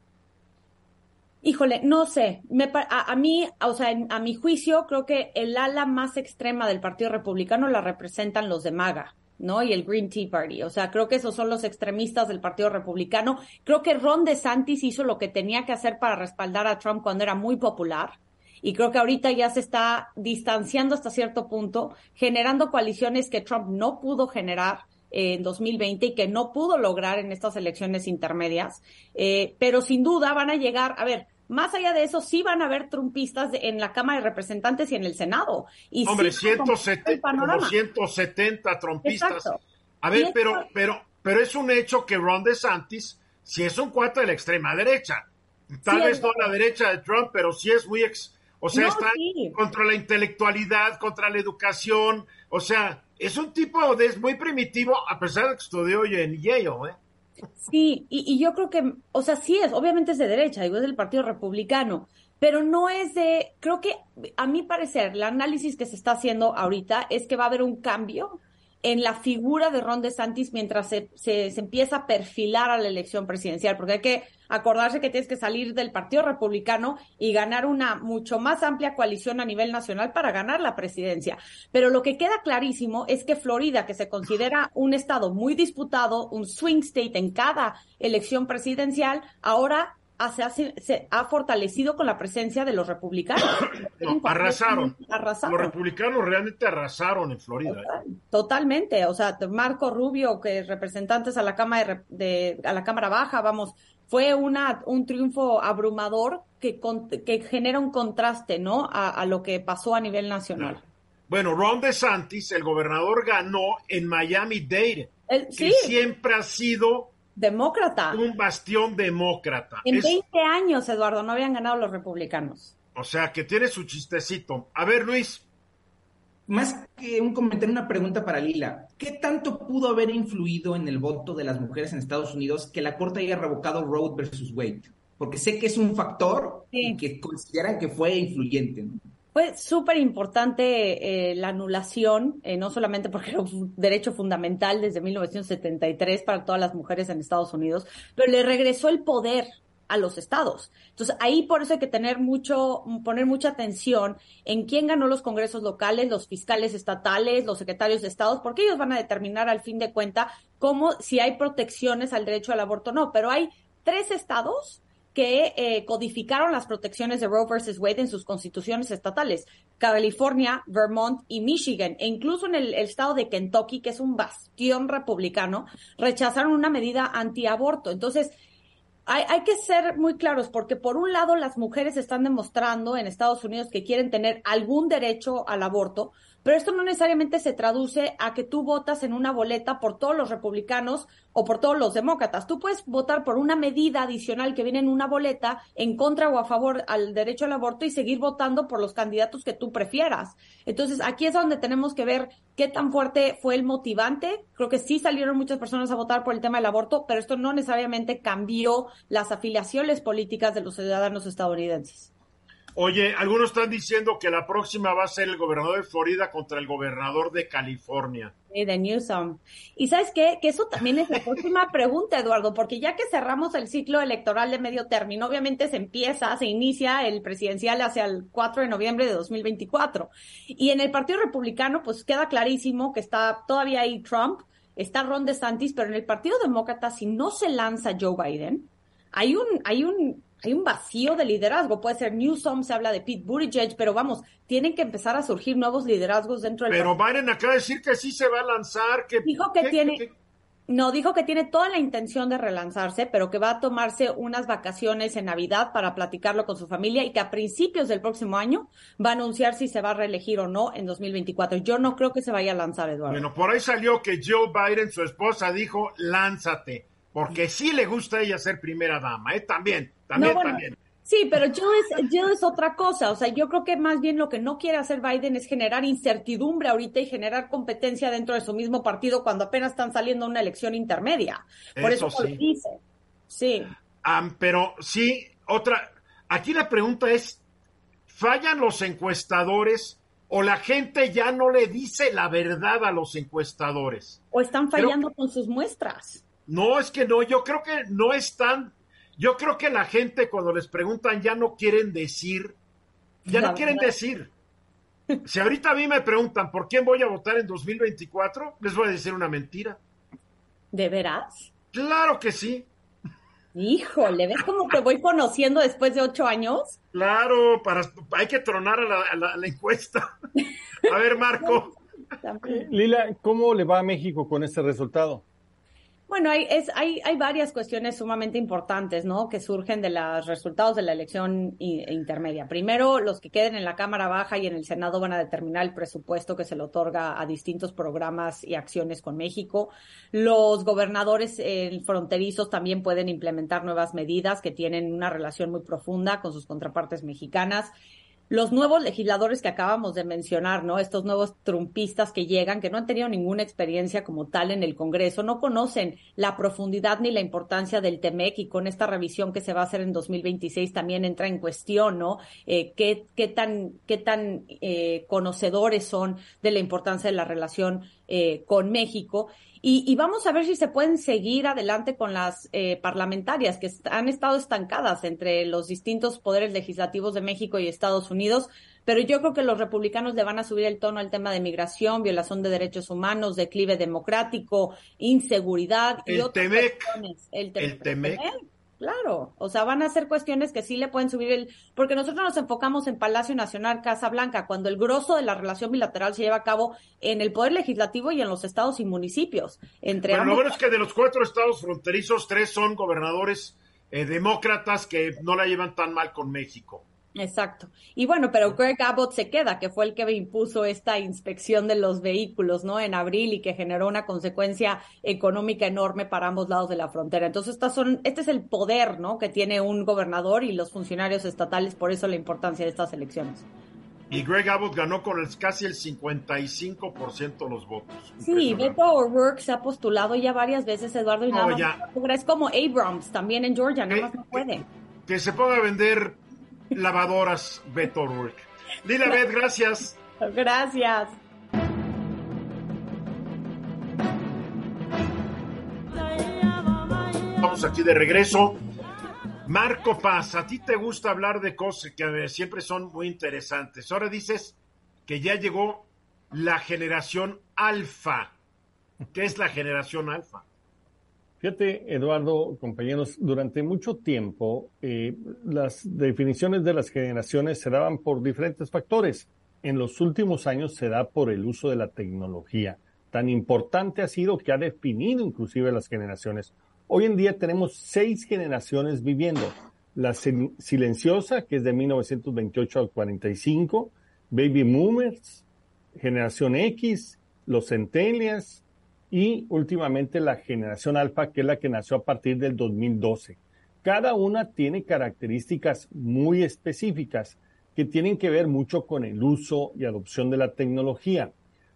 Híjole, no sé. a, mí, o sea, a mi juicio, creo que el ala más extrema del Partido Republicano la representan los de MAGA, ¿no? Y el Green Tea Party. O sea, creo que esos son los extremistas del Partido Republicano. Creo que Ron DeSantis hizo lo que tenía que hacer para respaldar a Trump cuando era muy popular y creo que ahorita ya se está distanciando hasta cierto punto, generando coaliciones que Trump no pudo generar en 2020 y que no pudo lograr en estas elecciones intermedias. Eh, pero sin duda van a llegar, a ver, más allá de eso, sí van a haber trumpistas en la Cámara de Representantes y en el Senado. Y Hombre, 170, como 170 trumpistas. A ver, pero, pero, pero es un hecho que Ron DeSantis, si es un cuarto de la extrema derecha, tal vez no la derecha de Trump, pero sí es muy ex, o sea, está contra la intelectualidad, contra la educación. O sea, es un tipo de, es muy primitivo, a pesar de que estudió en Yale, ¿eh? Sí, y, yo creo que, o sea, sí es, obviamente es de derecha, digo, es del Partido Republicano, pero no es de, creo que a mi parecer, el análisis que se está haciendo ahorita es que va a haber un cambio en la figura de Ron DeSantis mientras se, se, empieza a perfilar a la elección presidencial, porque hay que acordarse que tienes que salir del Partido Republicano y ganar una mucho más amplia coalición a nivel nacional para ganar la presidencia. Pero lo que queda clarísimo es que Florida, que se considera un estado muy disputado, un swing state en cada elección presidencial, ahora se ha, fortalecido con la presencia de los republicanos. arrasaron. Los republicanos realmente arrasaron en Florida. ¿eh? totalmente. O sea, Marco Rubio, que representantes a la Cámara de, a la Cámara Baja, vamos, fue una, un triunfo abrumador que, que genera un contraste, ¿no? A, lo que pasó a nivel nacional. Bueno, Ron DeSantis, el gobernador, ganó en Miami-Dade, que siempre ha sido demócrata. Un bastión demócrata. En 20 años, Eduardo, no habían ganado los republicanos. O sea, que tiene su chistecito. A ver, Luis. Más que un comentario, una pregunta para Lila. ¿Qué tanto pudo haber influido en el voto de las mujeres en Estados Unidos que la Corte haya revocado Roe versus Wade? Porque sé que es un factor y que consideran que fue influyente. ¿no? Fue súper importante eh, la anulación, eh, no solamente porque era un derecho fundamental desde 1973 para todas las mujeres en Estados Unidos, pero le regresó el poder a los estados. Entonces, ahí por eso hay que tener mucho, poner mucha atención en quién ganó los congresos locales, los fiscales estatales, los secretarios de estados, porque ellos van a determinar al fin de cuenta cómo, si hay protecciones al derecho al aborto o no. Pero hay tres estados que eh, codificaron las protecciones de Roe versus Wade en sus constituciones estatales. California, Vermont y Michigan, e incluso en el, estado de Kentucky, que es un bastión republicano, rechazaron una medida antiaborto. Entonces, hay, hay, que ser muy claros porque por un lado las mujeres están demostrando en Estados Unidos que quieren tener algún derecho al aborto, pero esto no necesariamente se traduce a que tú votas en una boleta por todos los republicanos o por todos los demócratas. Tú puedes votar por una medida adicional que viene en una boleta en contra o a favor al derecho al aborto y seguir votando por los candidatos que tú prefieras. Entonces, aquí es donde tenemos que ver qué tan fuerte fue el motivante. Creo que sí salieron muchas personas a votar por el tema del aborto, pero esto no necesariamente cambió las afiliaciones políticas de los ciudadanos estadounidenses. Oye, algunos están diciendo que la próxima va a ser el gobernador de Florida contra el gobernador de California. Sí, de Newsom. Y sabes qué? Que eso también es la próxima pregunta, Eduardo, porque ya que cerramos el ciclo electoral de medio término, obviamente se empieza, se inicia el presidencial hacia el 4 de noviembre de 2024. Y en el Partido Republicano, pues queda clarísimo que está todavía ahí Trump, está Ron DeSantis, pero en el Partido Demócrata, si no se lanza Joe Biden, hay un, hay un hay un vacío de liderazgo. Puede ser Newsom, se habla de Pete Buttigieg, pero vamos, tienen que empezar a surgir nuevos liderazgos dentro del. Pero Biden acaba de decir que sí se va a lanzar, que dijo que tiene. No, dijo que tiene toda la intención de relanzarse, pero que va a tomarse unas vacaciones en Navidad para platicarlo con su familia y que a principios del próximo año va a anunciar si se va a reelegir o no en 2024. Yo no creo que se vaya a lanzar, Eduardo. Bueno, por ahí salió que Joe Biden, su esposa, dijo, lánzate, porque sí le gusta a ella ser primera dama, ¿eh? También. También, Sí, pero Joe es, es otra cosa. O sea, yo creo que más bien lo que no quiere hacer Biden es generar incertidumbre ahorita y generar competencia dentro de su mismo partido cuando apenas están saliendo a una elección intermedia. Por eso, sí. lo dice. Sí. pero sí, otra. Aquí la pregunta es: ¿fallan los encuestadores o la gente ya no le dice la verdad a los encuestadores? O están fallando con sus muestras. No, es que no, yo creo que no están yo creo que la gente cuando les preguntan ya no quieren decir, ya no quieren decir. Si ahorita a mí me preguntan por quién voy a votar en 2024, les voy a decir una mentira. ¿De veras? Claro que sí. Híjole, ¿ves cómo te voy conociendo después de ocho años? Claro, para, hay que tronar a la, la encuesta. A ver, Marco. Lila, ¿cómo le va a México con este resultado? Bueno, hay, es, hay, hay varias cuestiones sumamente importantes, ¿no? Que surgen de los resultados de la elección intermedia. Primero, los que queden en la Cámara Baja y en el Senado van a determinar el presupuesto que se le otorga a distintos programas y acciones con México. Los gobernadores eh, fronterizos también pueden implementar nuevas medidas que tienen una relación muy profunda con sus contrapartes mexicanas los nuevos legisladores que acabamos de mencionar, ¿no? Estos nuevos trumpistas que llegan, que no han tenido ninguna experiencia como tal en el Congreso, no conocen la profundidad ni la importancia del TEMEC y con esta revisión que se va a hacer en 2026 también entra en cuestión, ¿no? Eh, ¿qué, qué, tan, qué tan eh, conocedores son de la importancia de la relación eh, con México? Y, vamos a ver si se pueden seguir adelante con las eh, parlamentarias que han estado estancadas entre los distintos poderes legislativos de México y Estados Unidos. Pero yo creo que los republicanos le van a subir el tono al tema de migración, violación de derechos humanos, declive democrático, inseguridad y el otras cuestiones. El, el Temec. Claro, o sea, van a ser cuestiones que sí le pueden subir el, porque nosotros nos enfocamos en Palacio Nacional, Casa Blanca, cuando el grosso de la relación bilateral se lleva a cabo en el Poder Legislativo y en los estados y municipios. Entre bueno, lo bueno es que de los cuatro estados fronterizos, tres son gobernadores eh, demócratas que no la llevan tan mal con México. Exacto. Y bueno, pero Greg Abbott se queda, que fue el que impuso esta inspección de los vehículos, ¿no? En abril y que generó una consecuencia económica enorme para ambos lados de la frontera. Entonces, estas son, este es el poder, ¿no? Que tiene un gobernador y los funcionarios estatales, por eso la importancia de estas elecciones. Y Greg Abbott ganó con el, casi el 55% de los votos. Sí, Beto O'Rourke se ha postulado ya varias veces, Eduardo, y nada Es como Abrams, también en Georgia, nada más no puede. Que se ponga a vender lavadoras Beto O'Rourke. Lila Beth, gracias. Gracias. Vamos aquí de regreso. Marco Paz, a ti te gusta hablar de cosas que siempre son muy interesantes. Ahora dices que ya llegó la generación alfa. ¿Qué es la generación alfa? Fíjate, Eduardo, compañeros, durante mucho tiempo eh, las definiciones de las generaciones se daban por diferentes factores. En los últimos años se da por el uso de la tecnología. Tan importante ha sido que ha definido inclusive las generaciones. Hoy en día tenemos seis generaciones viviendo. La silenciosa, que es de 1928 al 45, Baby Boomers, Generación X, los Centennials y últimamente la Generación Alfa, que es la que nació a partir del 2012. Cada una tiene características muy específicas que tienen que ver mucho con el uso y adopción de la tecnología.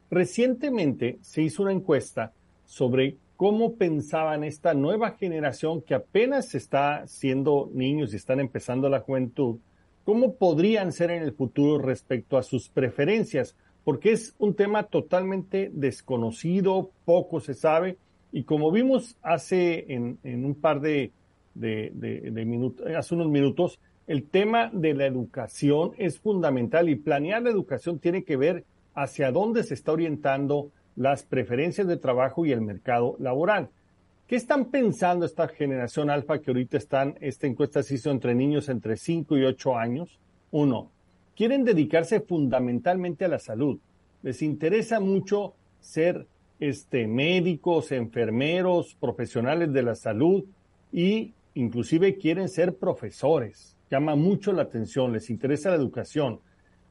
Recientemente se hizo una encuesta sobre cómo pensaban esta nueva generación que apenas está siendo niños y están empezando la juventud, cómo podrían ser en el futuro respecto a sus preferencias, porque es un tema totalmente desconocido, poco se sabe, y como vimos hace en, un par de, de minutos, hace unos minutos, el tema de la educación es fundamental y planear la educación tiene que ver hacia dónde se está orientando las preferencias de trabajo y el mercado laboral. ¿Qué están pensando esta generación alfa que ahorita están, esta encuesta se hizo entre niños entre 5 y 8 años? Uno, quieren dedicarse fundamentalmente a la salud. Les interesa mucho ser este, médicos, enfermeros, profesionales de la salud y inclusive quieren ser profesores. Llama mucho la atención, les interesa la educación.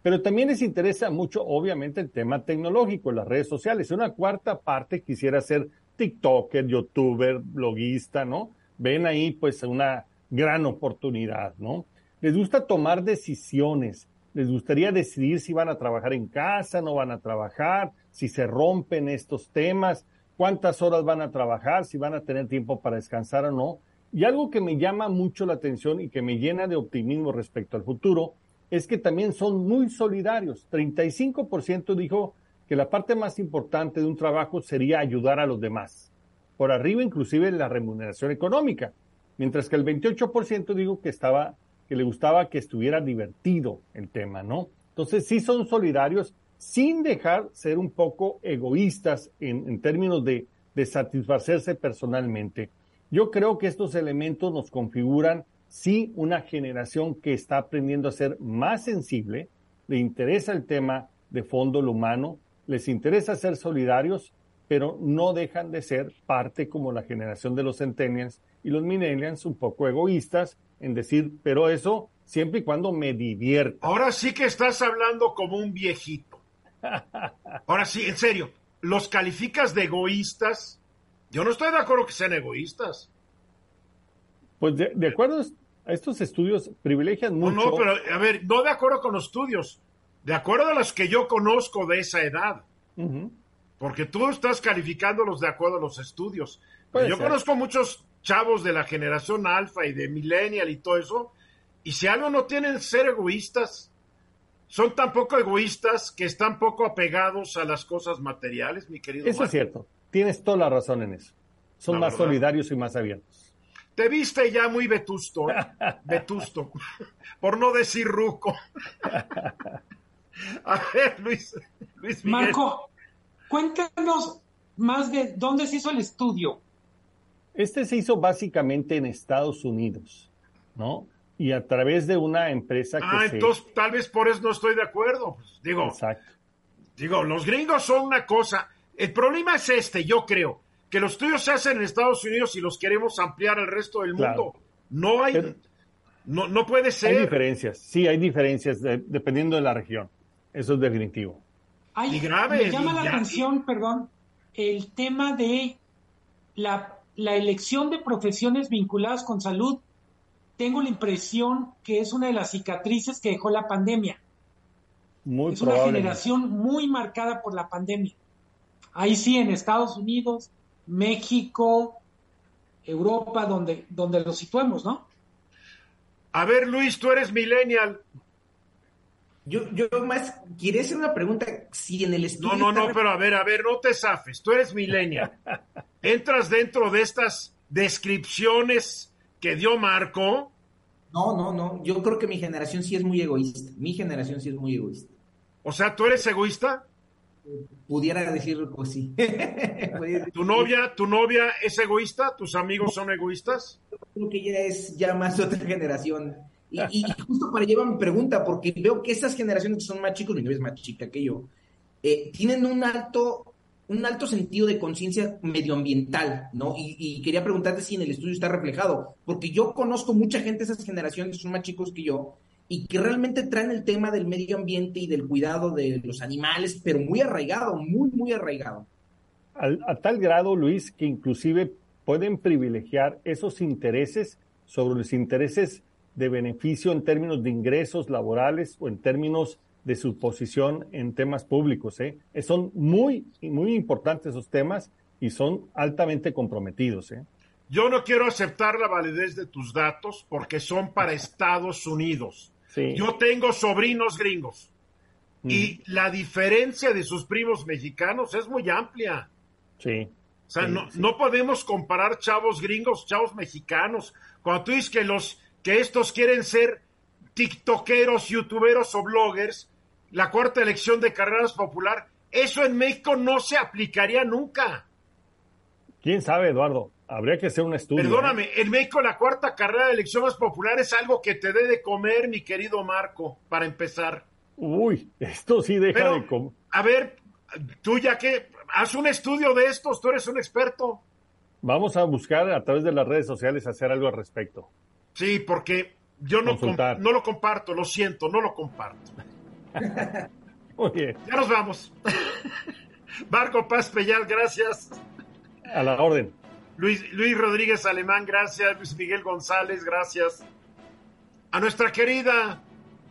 Pero también les interesa mucho, obviamente, el tema tecnológico, las redes sociales. Una cuarta parte quisiera ser TikToker, YouTuber, bloguista, ¿no? Ven ahí pues una gran oportunidad, ¿no? Les gusta tomar decisiones, les gustaría decidir si van a trabajar en casa, no van a trabajar, si se rompen estos temas, cuántas horas van a trabajar, si van a tener tiempo para descansar o no. Y algo que me llama mucho la atención y que me llena de optimismo respecto al futuro es que también son muy solidarios. 35% dijo que la parte más importante de un trabajo sería ayudar a los demás, por arriba inclusive la remuneración económica, mientras que el 28% dijo que estaba que le gustaba que estuviera divertido el tema, ¿no? Entonces sí son solidarios sin dejar ser un poco egoístas en, términos de, de satisfacerse personalmente. Yo creo que estos elementos nos configuran sí una generación que está aprendiendo a ser más sensible, le interesa el tema de fondo lo humano, les interesa ser solidarios, pero no dejan de ser parte como la generación de los centennials y los millennials un poco egoístas en decir, pero eso siempre y cuando me divierta. Ahora sí que estás hablando como un viejito. Ahora sí, en serio, ¿los calificas de egoístas? Yo no estoy de acuerdo que sean egoístas. Pues de, de acuerdo estos estudios privilegian mucho. No, no, pero a ver, no de acuerdo con los estudios, de acuerdo a los que yo conozco de esa edad. Porque tú estás calificándolos de acuerdo a los estudios. yo conozco muchos chavos de la generación alfa y de millennial y todo eso, y si algo no tienen ser egoístas, son tan poco egoístas que están poco apegados a las cosas materiales, mi querido. Eso es cierto, tienes toda la razón en eso. Son más solidarios y más abiertos. Te viste ya muy vetusto, ¿eh? vetusto, por no decir ruco. A ver, Luis, Luis Miguel. Marco, cuéntanos más de dónde se hizo el estudio. Este se hizo básicamente en Estados Unidos, ¿no? Y a través de una empresa que Ah, entonces tal vez por eso no estoy de acuerdo. Pues, digo, Exacto. digo, los gringos son una cosa. El problema es este, yo creo que los estudios se hacen en Estados Unidos y los queremos ampliar al resto del mundo. No hay, no, no puede ser. Hay diferencias, sí, hay diferencias dependiendo de la región. Eso es definitivo. y grave. Me llama la atención, perdón, el tema de la, la elección de profesiones vinculadas con salud. Tengo la impresión que es una de las cicatrices que dejó la pandemia. Muy es una generación muy marcada por la pandemia. Ahí sí, en Estados Unidos, México, Europa, donde, donde lo situemos, ¿no? A ver, Luis, tú eres millennial. Yo, yo más quería hacer una pregunta. Si en el estudio. No, no, no, pero a ver, a ver, no te zafes. Tú eres millennial. Entras dentro de estas descripciones que dio Marco. No, no, no. Yo creo que mi generación sí es muy egoísta. Mi generación sí es muy egoísta. O sea, ¿tú eres egoísta? Pudiera decir, pues sí. ¿Tu novia, tu novia es egoísta? ¿Tus amigos son egoístas? Creo que ella es ya más otra generación. Y, justo para llevar mi pregunta, porque veo que estas generaciones que son más chicos, mi novia es más chica que yo, eh, tienen un alto un alto sentido de conciencia medioambiental, ¿no? Y, quería preguntarte si en el estudio está reflejado, porque yo conozco mucha gente de esas generaciones, son más chicos que yo, y que realmente traen el tema del medio ambiente y del cuidado de los animales, pero muy arraigado, muy, muy arraigado. a tal grado, Luis, que inclusive pueden privilegiar esos intereses sobre los intereses de beneficio en términos de ingresos laborales o en términos de su posición en temas públicos. ¿eh? Son muy, muy importantes esos temas y son altamente comprometidos. ¿eh? Yo no quiero aceptar la validez de tus datos porque son para Estados Unidos. Yo tengo sobrinos gringos y mm. la diferencia de sus primos mexicanos es muy amplia. Sí. O sea, no, no podemos comparar chavos gringos, chavos mexicanos. Cuando tú dices que los que estos quieren ser tiktokeros, youtuberos o bloggers, la cuarta elección de carreras popular, eso en México no se aplicaría nunca. ¿Quién sabe, Eduardo? Habría que hacer un estudio. Perdóname, ¿eh? en México la cuarta carrera de elección más popular es algo que te dé de comer, mi querido Marco, para empezar. Uy, esto sí deja de comer. A ver, tú ya que haz un estudio de estos, tú eres un experto. Vamos a buscar a través de las redes sociales hacer algo al respecto. Sí, porque yo no, no lo comparto, lo siento, no lo comparto. Ya nos vamos. Marco Paz Pellal, gracias. A la orden. Luis, Luis Rodríguez Alemán, gracias. Luis Miguel González, gracias. A nuestra querida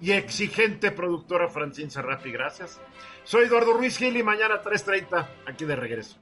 y exigente productora Francine Serrafi, gracias. Soy Eduardo Ruiz Gil y mañana 3.30, aquí de regreso.